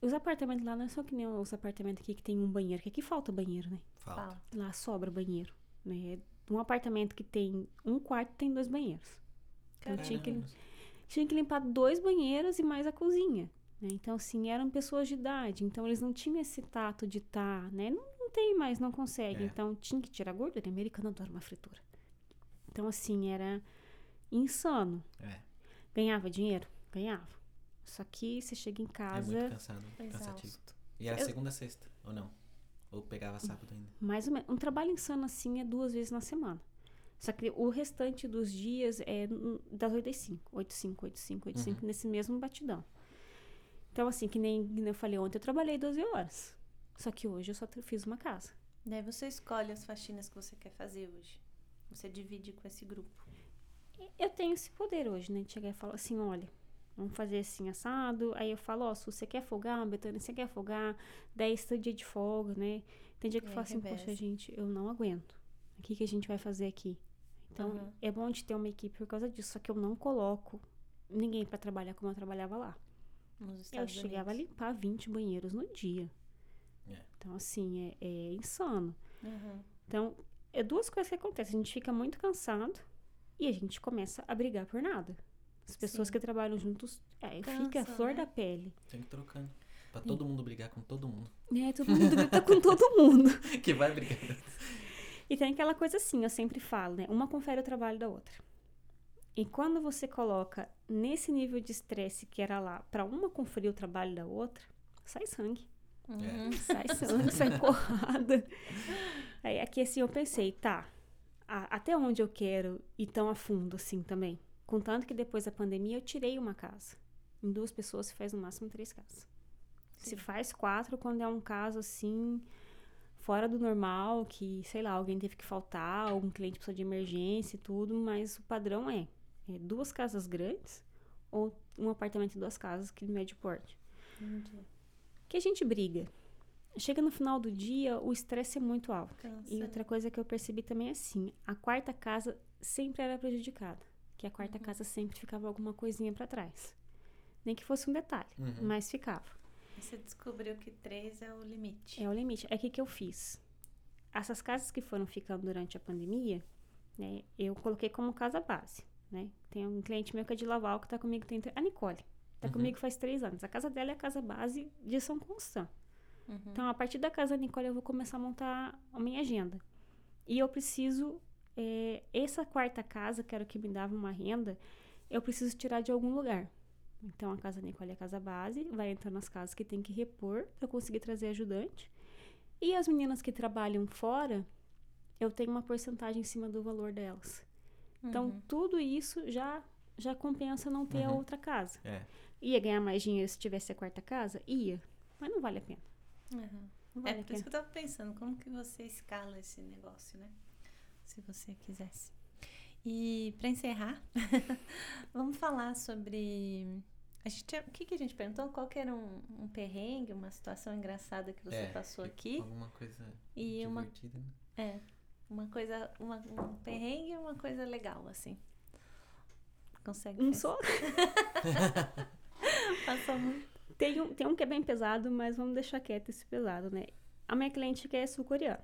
Os apartamentos lá não são que nem os apartamentos aqui que tem um banheiro, que aqui falta banheiro, né? Falta. Lá sobra banheiro, né? Um apartamento que tem um quarto tem dois banheiros. Então, tinha que, tinha que limpar dois banheiros e mais a cozinha. né? Então, assim, eram pessoas de idade. Então, eles não tinham esse tato de estar, né? Não, não tem mais, não consegue. É. Então, tinha que tirar gordura. Americano adora uma fritura. Então, assim, era insano. É, Ganhava dinheiro? Ganhava. Só que você chega em é casa, muito cansado, cansativo. Exausto. E era Eu- segunda a sexta, ou não? Ou pegava sábado ainda? mais ou menos. Um trabalho insano, assim, é duas vezes na semana. Só que o restante dos dias é das 8 às 5. 8, 5, 8, 5, 8, 5, nesse mesmo batidão. Então, assim, que nem, que nem eu falei ontem, eu trabalhei 12 horas. Só que hoje eu só fiz uma casa. Daí você escolhe as faxinas que você quer fazer hoje. Você divide com esse grupo. Eu tenho esse poder hoje, né? De chegar e falar assim, olha, vamos fazer assim, assado. Aí eu falo, ó, se você quer folgar, Betânia, você quer folgar, daí esse dia de folga, né? Tem dia que eu aí falo assim, poxa, gente, eu não aguento. O que, que a gente vai fazer aqui? Então, Uhum. é bom de ter uma equipe por causa disso. Só que eu não coloco ninguém pra trabalhar como eu trabalhava lá. Nos Eu chegava a limpar 20 banheiros no dia. É. Então, assim, é, é insano. Uhum. Então, é duas coisas que acontecem. A gente fica muito cansado e a gente começa a brigar por nada. As pessoas Sim. que trabalham juntos, é, fica a Cansa, flor né? da pele. Tem que ir trocando. Pra todo mundo brigar com todo mundo. É, todo mundo grita com todo mundo. que vai brigar. E tem aquela coisa assim, eu sempre falo, né? Uma confere o trabalho da outra. E quando você coloca nesse nível de estresse que era lá, para uma conferir o trabalho da outra, sai sangue. Uhum. Sai sangue, sai porrada. Aí aqui assim eu pensei, tá, a- até onde eu quero ir tão a fundo assim também? Contanto que depois da pandemia eu tirei uma casa. Em duas pessoas se faz no máximo três casas. Se Sim. faz quatro quando é um caso assim, fora do normal, que, sei lá, alguém teve que faltar, algum cliente precisou de emergência e tudo, mas o padrão é, é duas casas grandes ou um apartamento e duas casas que de médio porte. Entendi. Que a gente briga. Chega no final do dia, o estresse é muito alto. Cansa, E né? outra coisa que eu percebi também é assim, a quarta casa sempre era prejudicada, que a quarta casa sempre ficava alguma coisinha pra trás. Nem que fosse um detalhe, Uhum. mas ficava. Você descobriu que três é o limite. É o limite. É o que, que eu fiz. Essas casas que foram ficando durante a pandemia, né, eu coloquei como casa base, né? Tem um cliente meu que é de Laval que tá comigo, tem a Nicole. Tá Uhum. comigo faz três anos. A casa dela é a casa base de São Constant. Uhum. Então, a partir da casa da Nicole, eu vou começar a montar a minha agenda. E eu preciso, é, essa quarta casa, que era o que me dava uma renda, eu preciso tirar de algum lugar. Então, a casa Nicole é a casa base, vai entrar nas casas que tem que repor para eu conseguir trazer ajudante. E as meninas que trabalham fora, eu tenho uma porcentagem em cima do valor delas. Então, Uhum. tudo isso já já compensa não ter a Uhum. outra casa. É. Ia ganhar mais dinheiro se tivesse a quarta casa? Ia. Mas não vale a pena. Uhum. Não É vale a por isso pena. que eu tava pensando, como que você escala esse negócio, né? Se você quisesse. E para encerrar, vamos falar sobre. A gente, o que, que a gente perguntou? Qual que era um, um perrengue, uma situação engraçada que você É, passou aqui? Alguma coisa E uma, divertida, né? é, uma coisa, uma, um perrengue e uma coisa legal, assim. Consegue Um só? Passou muito. Tem um, tem um que é bem pesado, mas vamos deixar quieto esse pesado, né? A minha cliente que é sul-coreana.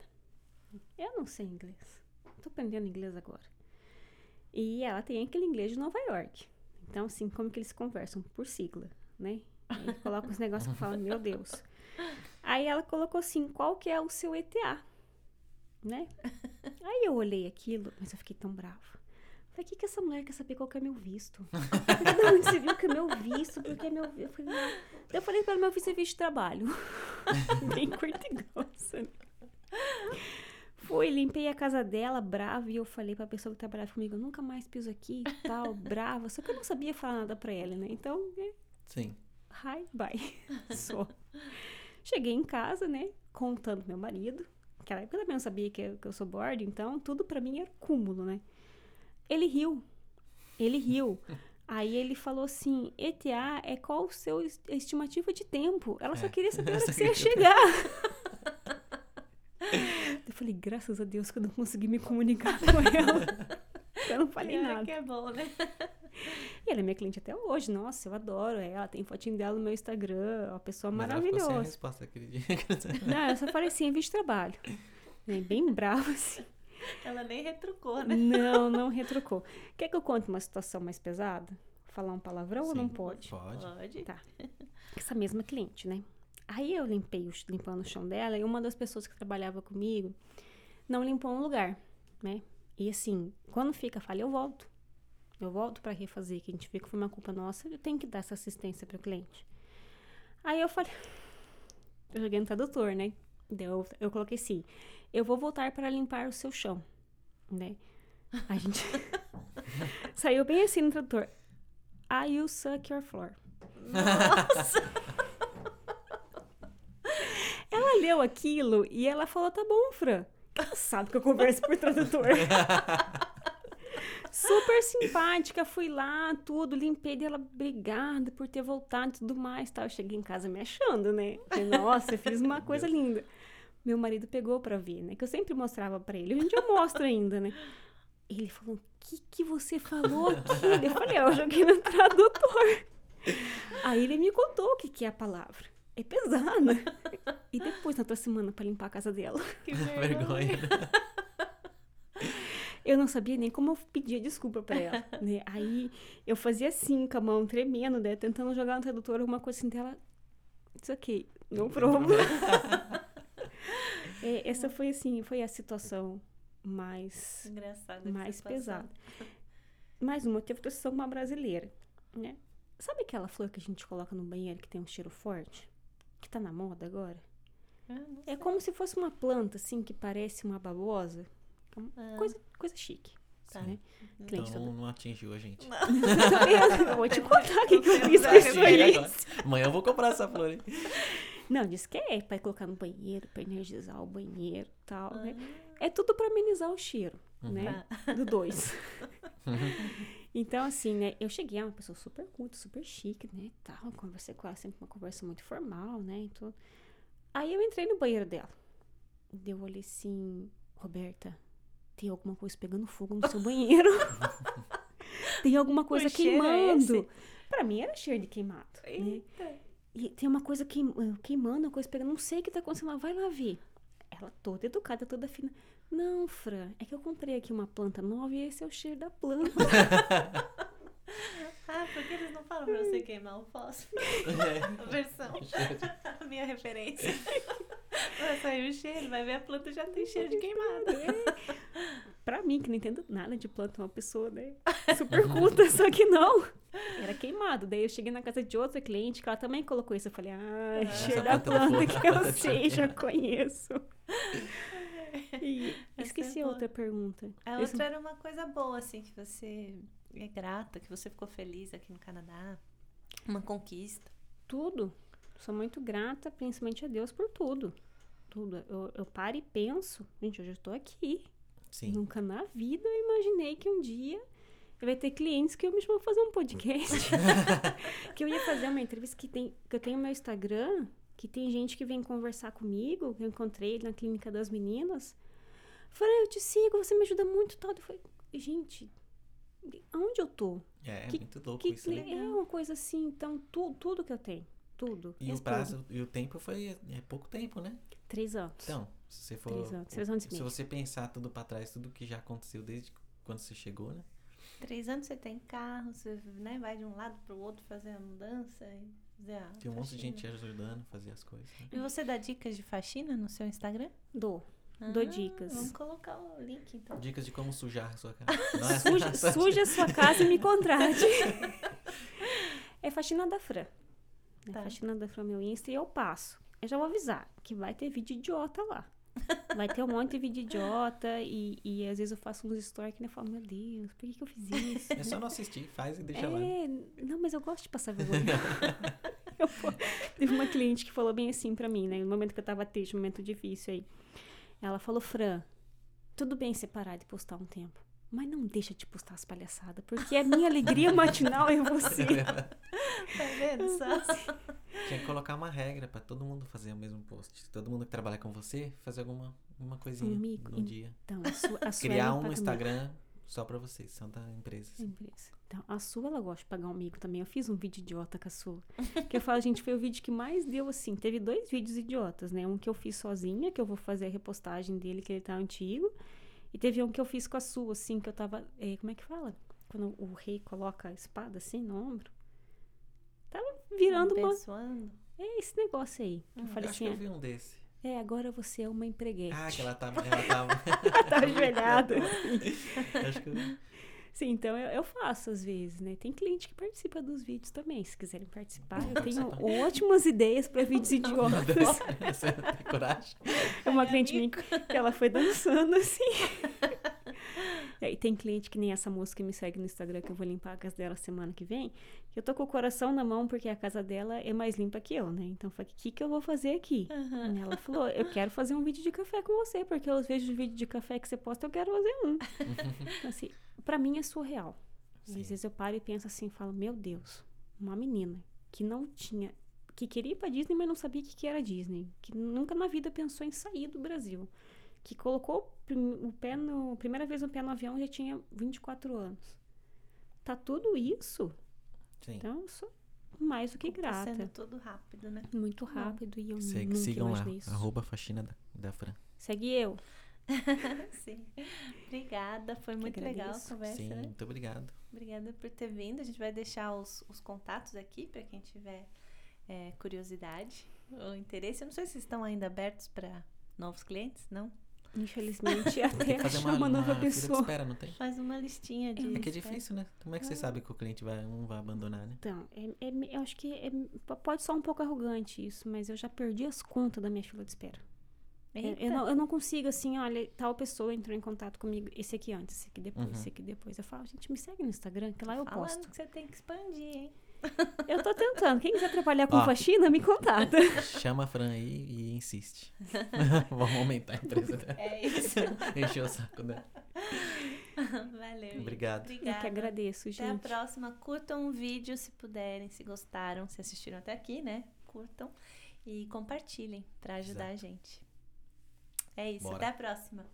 Eu não sei inglês. Tô aprendendo inglês agora. E ela tem aquele inglês de Nova York. Então, assim, como que eles conversam? Por sigla, né? Aí coloca os negócios eu falo, meu Deus. Aí ela colocou assim, qual que é o seu ETA? Né? Aí eu olhei aquilo, mas eu fiquei tão brava. Falei, o que, que essa mulher quer saber qual que é meu visto? Onde você viu que é meu visto? Porque é meu visto. Eu falei, não. Eu falei para ela, meu visto é visto de trabalho. Bem curta e grossa. né? Fui, limpei a casa dela, brava, e eu falei pra pessoa que trabalhava comigo, eu nunca mais piso aqui e tal, brava. Só que eu não sabia falar nada pra ela, né? Então, é, Sim. hi, bye. Só. Cheguei em casa, né? Contando meu marido. Naquela época eu também não sabia que eu, que eu sou board, então tudo pra mim era cúmulo, né? Ele riu. Ele riu. Aí ele falou assim: ETA é qual o seu es- estimativa de tempo? Ela só É. queria saber a hora que você ia chegar. Eu falei, graças a Deus que eu não consegui me comunicar com ela. Eu não falei Pior nada. que é bom, né? E ela é minha cliente até hoje. Nossa, eu adoro ela. Tem fotinho dela no meu Instagram. Uma pessoa Mas ela ficou maravilhosa. resposta aquele dia. Não, eu só falei assim, é vídeo de trabalho. É, Bem brava, assim. Ela nem retrucou, né? Não, não retrucou. Quer que eu conte uma situação mais pesada? Falar um palavrão ou não Sim, pode? Pode. Pode. Tá. Essa mesma cliente, né? Aí eu limpei, o limpando o chão dela, e uma das pessoas que trabalhava comigo não limpou um lugar, né? E assim, quando fica falha, eu volto. Eu volto pra refazer, que a gente vê que foi uma culpa nossa, eu tenho que dar essa assistência pro cliente. Aí eu falei, eu joguei no tradutor, né? Eu, eu coloquei assim, eu vou voltar para limpar o seu chão, né? A gente saiu bem assim no tradutor. I will suck your floor. Nossa! Ela leu aquilo e ela falou: tá bom, Fran. Ela sabe que eu converso por tradutor. Super simpática, fui lá, tudo, limpei dela, obrigada por ter voltado e tudo mais. Tá? Eu cheguei em casa me achando, né? Falei, Nossa, eu fiz uma coisa linda. Meu marido pegou pra ver, né? Que eu sempre mostrava pra ele. Hoje em dia eu mostro ainda, né? Ele falou: o que, que você falou aqui? Eu falei: "Ah, eu joguei no tradutor. Aí ele me contou o que, que é a palavra. É pesada. E depois, na outra semana, pra limpar a casa dela. Que Vergonha. Eu não sabia nem como eu pedia desculpa pra ela, né? Aí eu fazia assim, com a mão tremendo, né? Tentando jogar no tradutor alguma coisa assim dela. It's ok, no problem. É, essa foi assim, foi a situação mais, Engraçado. mais pesada. mais uma, eu tive sessão com uma brasileira, né? Sabe aquela flor que a gente coloca no banheiro que tem um cheiro forte? Que tá na moda agora? Ah, não É como se fosse uma planta, assim, que parece uma babosa. Ah, Coisa, coisa chique, tá. né? Então Cliente não, não atingiu a gente. Tá vendo? Eu vou te contar o que, que eu Não fiz com isso pra aí. Amanhã eu vou comprar essa flor, hein? Não, diz que é pra colocar no banheiro, pra energizar o banheiro e tal, né? Ah, É tudo pra amenizar o cheiro, Uhum. né? Do dois. Então, assim, né? Eu cheguei, é uma pessoa super culta, super chique, né? Tal, conversei com ela, sempre uma conversa muito formal, né? E tudo. Aí eu entrei no banheiro dela. Daí Eu olhei assim, Roberta, tem alguma coisa pegando fogo no seu banheiro. tem alguma coisa cheiro é queimando. esse? pra mim era cheiro de queimado. Né? Eita. E tem uma coisa queim- queimando, uma coisa pegando, não sei o que tá acontecendo lá, vai lá ver. Ela toda educada, toda fina. Não, Fran, é que eu comprei aqui uma planta nova e esse é o cheiro da planta. Ah, por que eles não falam pra você queimar o fósforo? A versão, a minha referência. Vai sair o cheiro, vai ver a planta já tem cheiro de queimada. pra mim, que não entendo nada de planta, uma pessoa, né, super culta, só que não. Era queimado. Daí eu cheguei na casa de outra cliente que ela também colocou isso. Eu falei, ah, Essa cheiro da planta foi- que eu sei, já conheço. E Essa esqueci é a outra pergunta. A Esse- outra era uma coisa boa, assim, que você é grata, que você ficou feliz aqui no Canadá. Uma conquista. Tudo. Sou muito grata, principalmente a Deus, por tudo. Tudo. Eu, eu paro e penso, gente, hoje eu estou aqui. Sim. Nunca na vida eu imaginei que um dia eu ia ter clientes que eu me pra fazer um podcast. que eu ia fazer uma entrevista que, tem, que eu tenho meu Instagram, que tem gente que vem conversar comigo, que eu encontrei na clínica das meninas. Falei, eu te sigo, você me ajuda muito, tal. Eu falei, gente, aonde eu tô? É, Que- muito louco Que isso, né? cli- é uma coisa assim, então, tu, tudo que eu tenho. Tudo. E o prazo e o tempo foi é pouco tempo, né? Três anos. Então, se você for. Três anos, três anos e Se você pensar tudo pra trás, tudo que já aconteceu desde quando você chegou, né? Três anos você tem carro, você né, vai de um lado pro outro fazer a mudança e fazer a Tem um monte de gente ajudando a fazer as coisas. né? E você dá dicas de faxina no seu Instagram? Dou. Dou dicas. Vamos colocar o link então. Dicas de como sujar a sua casa. Não é? Suja, suja a sua casa e me contrate. é faxina da Fran. É Tá. faxina da Fran meu Insta e eu passo. Eu já vou avisar que vai ter vídeo idiota lá. Vai ter um monte de vídeo idiota e, e às vezes eu faço uns stories que eu falo, meu Deus, por que, que eu fiz isso? É só não assistir, faz e deixa lá. É, não, mas eu gosto de passar vergonha. Eu Teve uma cliente que falou bem assim pra mim, né? No momento que eu tava triste, um momento difícil aí. Ela falou, Fran, tudo bem separar de postar um tempo. Mas não deixa de postar as palhaçadas, porque a minha alegria matinal é você. Tá vendo só? Tinha que colocar uma regra pra todo mundo fazer o mesmo post. Todo mundo que trabalha com você, fazer alguma uma coisinha Um mico. no dia. Então, a sua, a sua Criar ela um Instagram só pra vocês, são da empresa. assim. Empresa. Então, a sua ela gosta de pagar um mico também. Eu fiz um vídeo idiota com a sua. Que eu falo, gente, foi o vídeo que mais deu assim. Teve dois vídeos idiotas, né? Um que eu fiz sozinha, que eu vou fazer a repostagem dele, que ele tá antigo. E teve um que eu fiz com a sua, assim, que eu tava. eh, como é que fala? Quando o rei coloca a espada assim no ombro. Tava virando uma. Abençoando. É esse negócio aí. Eu Eu falei acho que assim: eu vi um desse. é, agora você é uma empreguete. Ah, que ela tava. Ela tava. tá ajoelhada. acho que eu vi. Sim, então eu, eu faço às vezes, né? Tem cliente que participa dos vídeos também. Se quiserem participar, eu tenho Participar. ótimas ideias para vídeos idiotas. Você tem coragem? É uma cliente minha que ela foi dançando assim. E tem cliente que nem essa moça que me segue no Instagram, que eu vou limpar a casa dela semana que vem. que Eu tô com o coração na mão porque a casa dela é mais limpa que eu, né? Então eu falei, o que, que eu vou fazer aqui? E Ela falou, eu quero fazer um vídeo de café com você, porque eu vejo o vídeo de café que você posta, eu quero fazer um. Então, assim, pra mim é surreal. Às Sim. vezes eu paro e penso assim, falo, meu Deus, uma menina que não tinha, que queria ir pra Disney, mas não sabia o que, que era Disney, que nunca na vida pensou em sair do Brasil, que colocou o pé no, primeira vez o pé no avião já tinha 24 anos. Tá tudo isso, Sim. então eu sou mais do que Tá grata. sendo tudo rápido, né? Muito rápido e eu Se- nunca sigam lá, isso. arroba faxina da, da Fran. Segue eu. Sim. Obrigada, foi muito legal a conversa, Sim, né? muito obrigado. Obrigada por ter vindo. A gente vai deixar os, os contatos aqui para quem tiver é, curiosidade ou interesse. Eu não sei se estão ainda abertos para novos clientes, não? Infelizmente, até achar uma, uma, nova uma pessoa. espera, não tem? Faz uma listinha de. É que é difícil, né? Como é que você sabe que o cliente vai, não vai abandonar, né? Então, é- é- eu acho que é- pode soar um pouco arrogante isso, mas eu já perdi as contas da minha fila de espera. Eu, Eita. eu não, eu não consigo, assim, olha, tal pessoa entrou em contato comigo, esse aqui antes, esse aqui depois, Uhum. esse aqui depois. Eu falo, gente, me segue no Instagram, que lá eu Falando posto. que você tem que expandir, hein? Eu tô tentando. Quem quiser trabalhar com Ó. faxina, me contata. Chama a Fran aí e insiste. Vamos aumentar a empresa dela. É isso. Encher o saco dela. Valeu. gente. Obrigado. Eu Obrigada. que agradeço, Até a gente. próxima. Curtam o vídeo se puderem, se gostaram, se assistiram até aqui, né? Curtam e compartilhem pra ajudar a gente. É isso. Bora. Até a próxima.